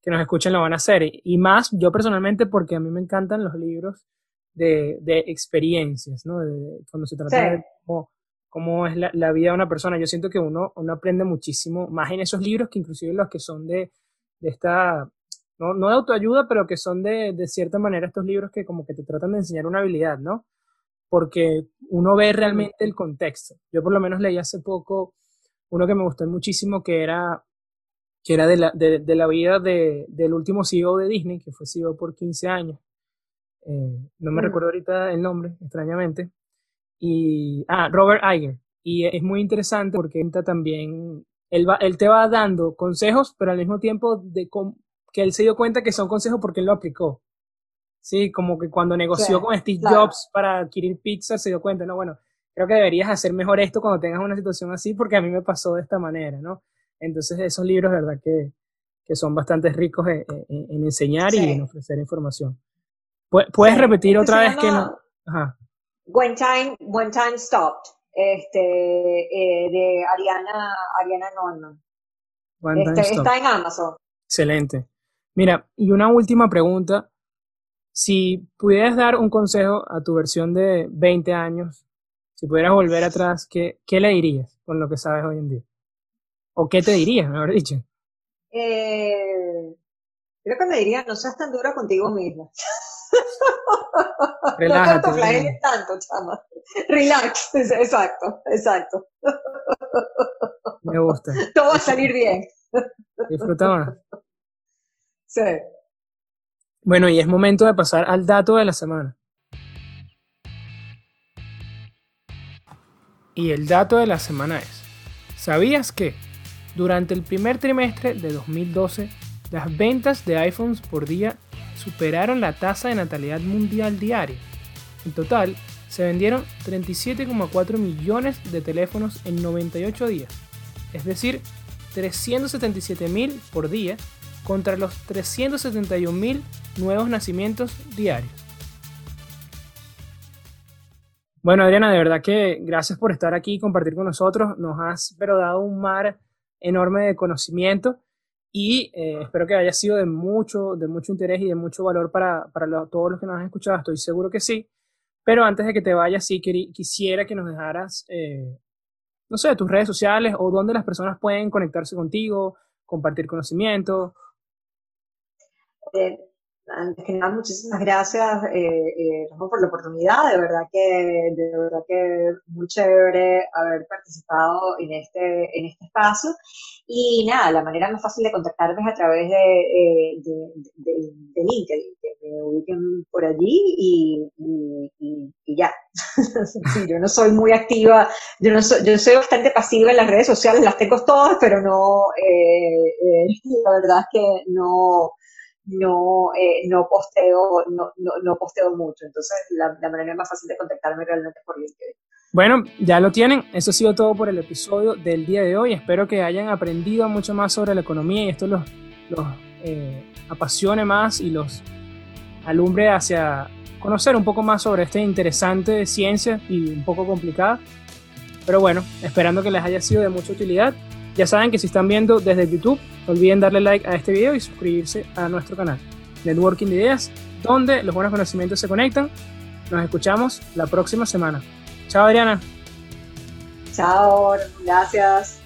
que, nos escuchan lo van a hacer. Y más yo personalmente porque a mí me encantan los libros de, de experiencias, ¿no? cuando se trata de cómo, cómo es la, la, vida de una persona. Yo siento que uno, uno aprende muchísimo más en esos libros que inclusive los que son de, de esta no, no, de autoayuda, pero que son de, de, cierta manera estos libros que como que te tratan de enseñar una habilidad, ¿no? porque uno ve realmente el contexto. Yo por lo menos leí hace poco uno que me gustó muchísimo, que era, que era de, la, de, la vida de, del último CEO de Disney, que fue CEO por 15 años. Eh, no me mm. recuerdo ahorita el nombre, extrañamente. Y, ah, Robert Iger. Y es muy interesante porque también, él, va, él te va dando consejos, pero al mismo tiempo de que él se dio cuenta que son consejos porque él lo aplicó. Sí, como que cuando negoció con Steve Jobs para adquirir Pixar se dio cuenta, no, bueno, creo que deberías hacer mejor esto cuando tengas una situación así porque a mí me pasó de esta manera, ¿no? Entonces esos libros, verdad que, que son bastante ricos en, enseñar y en ofrecer información. ¿Puedes repetir otra vez que no? Ajá. When Time, When Time Stopped, este, eh, de Ariana, Ariana Neumann. Este, está en Amazon. Excelente. Mira, y una última pregunta si pudieras dar un consejo a tu versión de 20 años, si pudieras volver atrás, ¿qué, qué le dirías con lo que sabes hoy en día? ¿O qué te dirías, mejor dicho? Eh, creo que me diría, no seas tan dura contigo misma. Relájate. no tanto tanto, chama. Relax, exacto, exacto. Me gusta. Todo va a salir bien. Disfruta más. Sí. Bueno, y es momento de pasar al dato de la semana. Y el dato de la semana es, ¿sabías que durante el primer trimestre de 2012 las ventas de iPhones por día superaron la tasa de natalidad mundial diaria? En total, se vendieron 37,4 millones de teléfonos en 98 días, es decir, 377 mil por día contra los 371 mil nuevos nacimientos diarios. Bueno, Adriana, de verdad que gracias por estar aquí y compartir con nosotros. Nos has pero dado un mar enorme de conocimiento y eh, espero que haya sido de mucho, de mucho interés y de mucho valor para, todos los que nos han escuchado. Estoy seguro que sí. Pero antes de que te vayas, sí quisiera que nos dejaras, eh, no sé, tus redes sociales o dónde las personas pueden conectarse contigo, compartir conocimiento. Eh, antes que nada, muchísimas gracias, eh, eh por la oportunidad. De verdad que, de verdad que muy chévere haber participado en este, en este espacio. Y nada, la manera más fácil de contactarme es a través de, eh, de, LinkedIn, que me ubiquen por allí y, y, y, ya. yo no soy muy activa, yo, no soy, yo soy bastante pasiva en las redes sociales, las tengo todas, pero no, eh, eh la verdad es que no no, eh, no, posteo, no, no, posteo mucho. Entonces, la, la, manera más fácil de contactarme realmente es por LinkedIn. Bueno, ya lo tienen. Eso ha sido todo por el episodio del día de hoy. Espero que hayan aprendido mucho más sobre la economía y esto los, los eh, apasione más y los alumbre hacia conocer un poco más sobre esta interesante ciencia y un poco complicada. Pero bueno, esperando que les haya sido de mucha utilidad. Ya saben que si están viendo desde YouTube, no olviden darle like a este video y suscribirse a nuestro canal, Networking de Ideas, donde los buenos conocimientos se conectan. Nos escuchamos la próxima semana. Chao Adriana. Chao, gracias.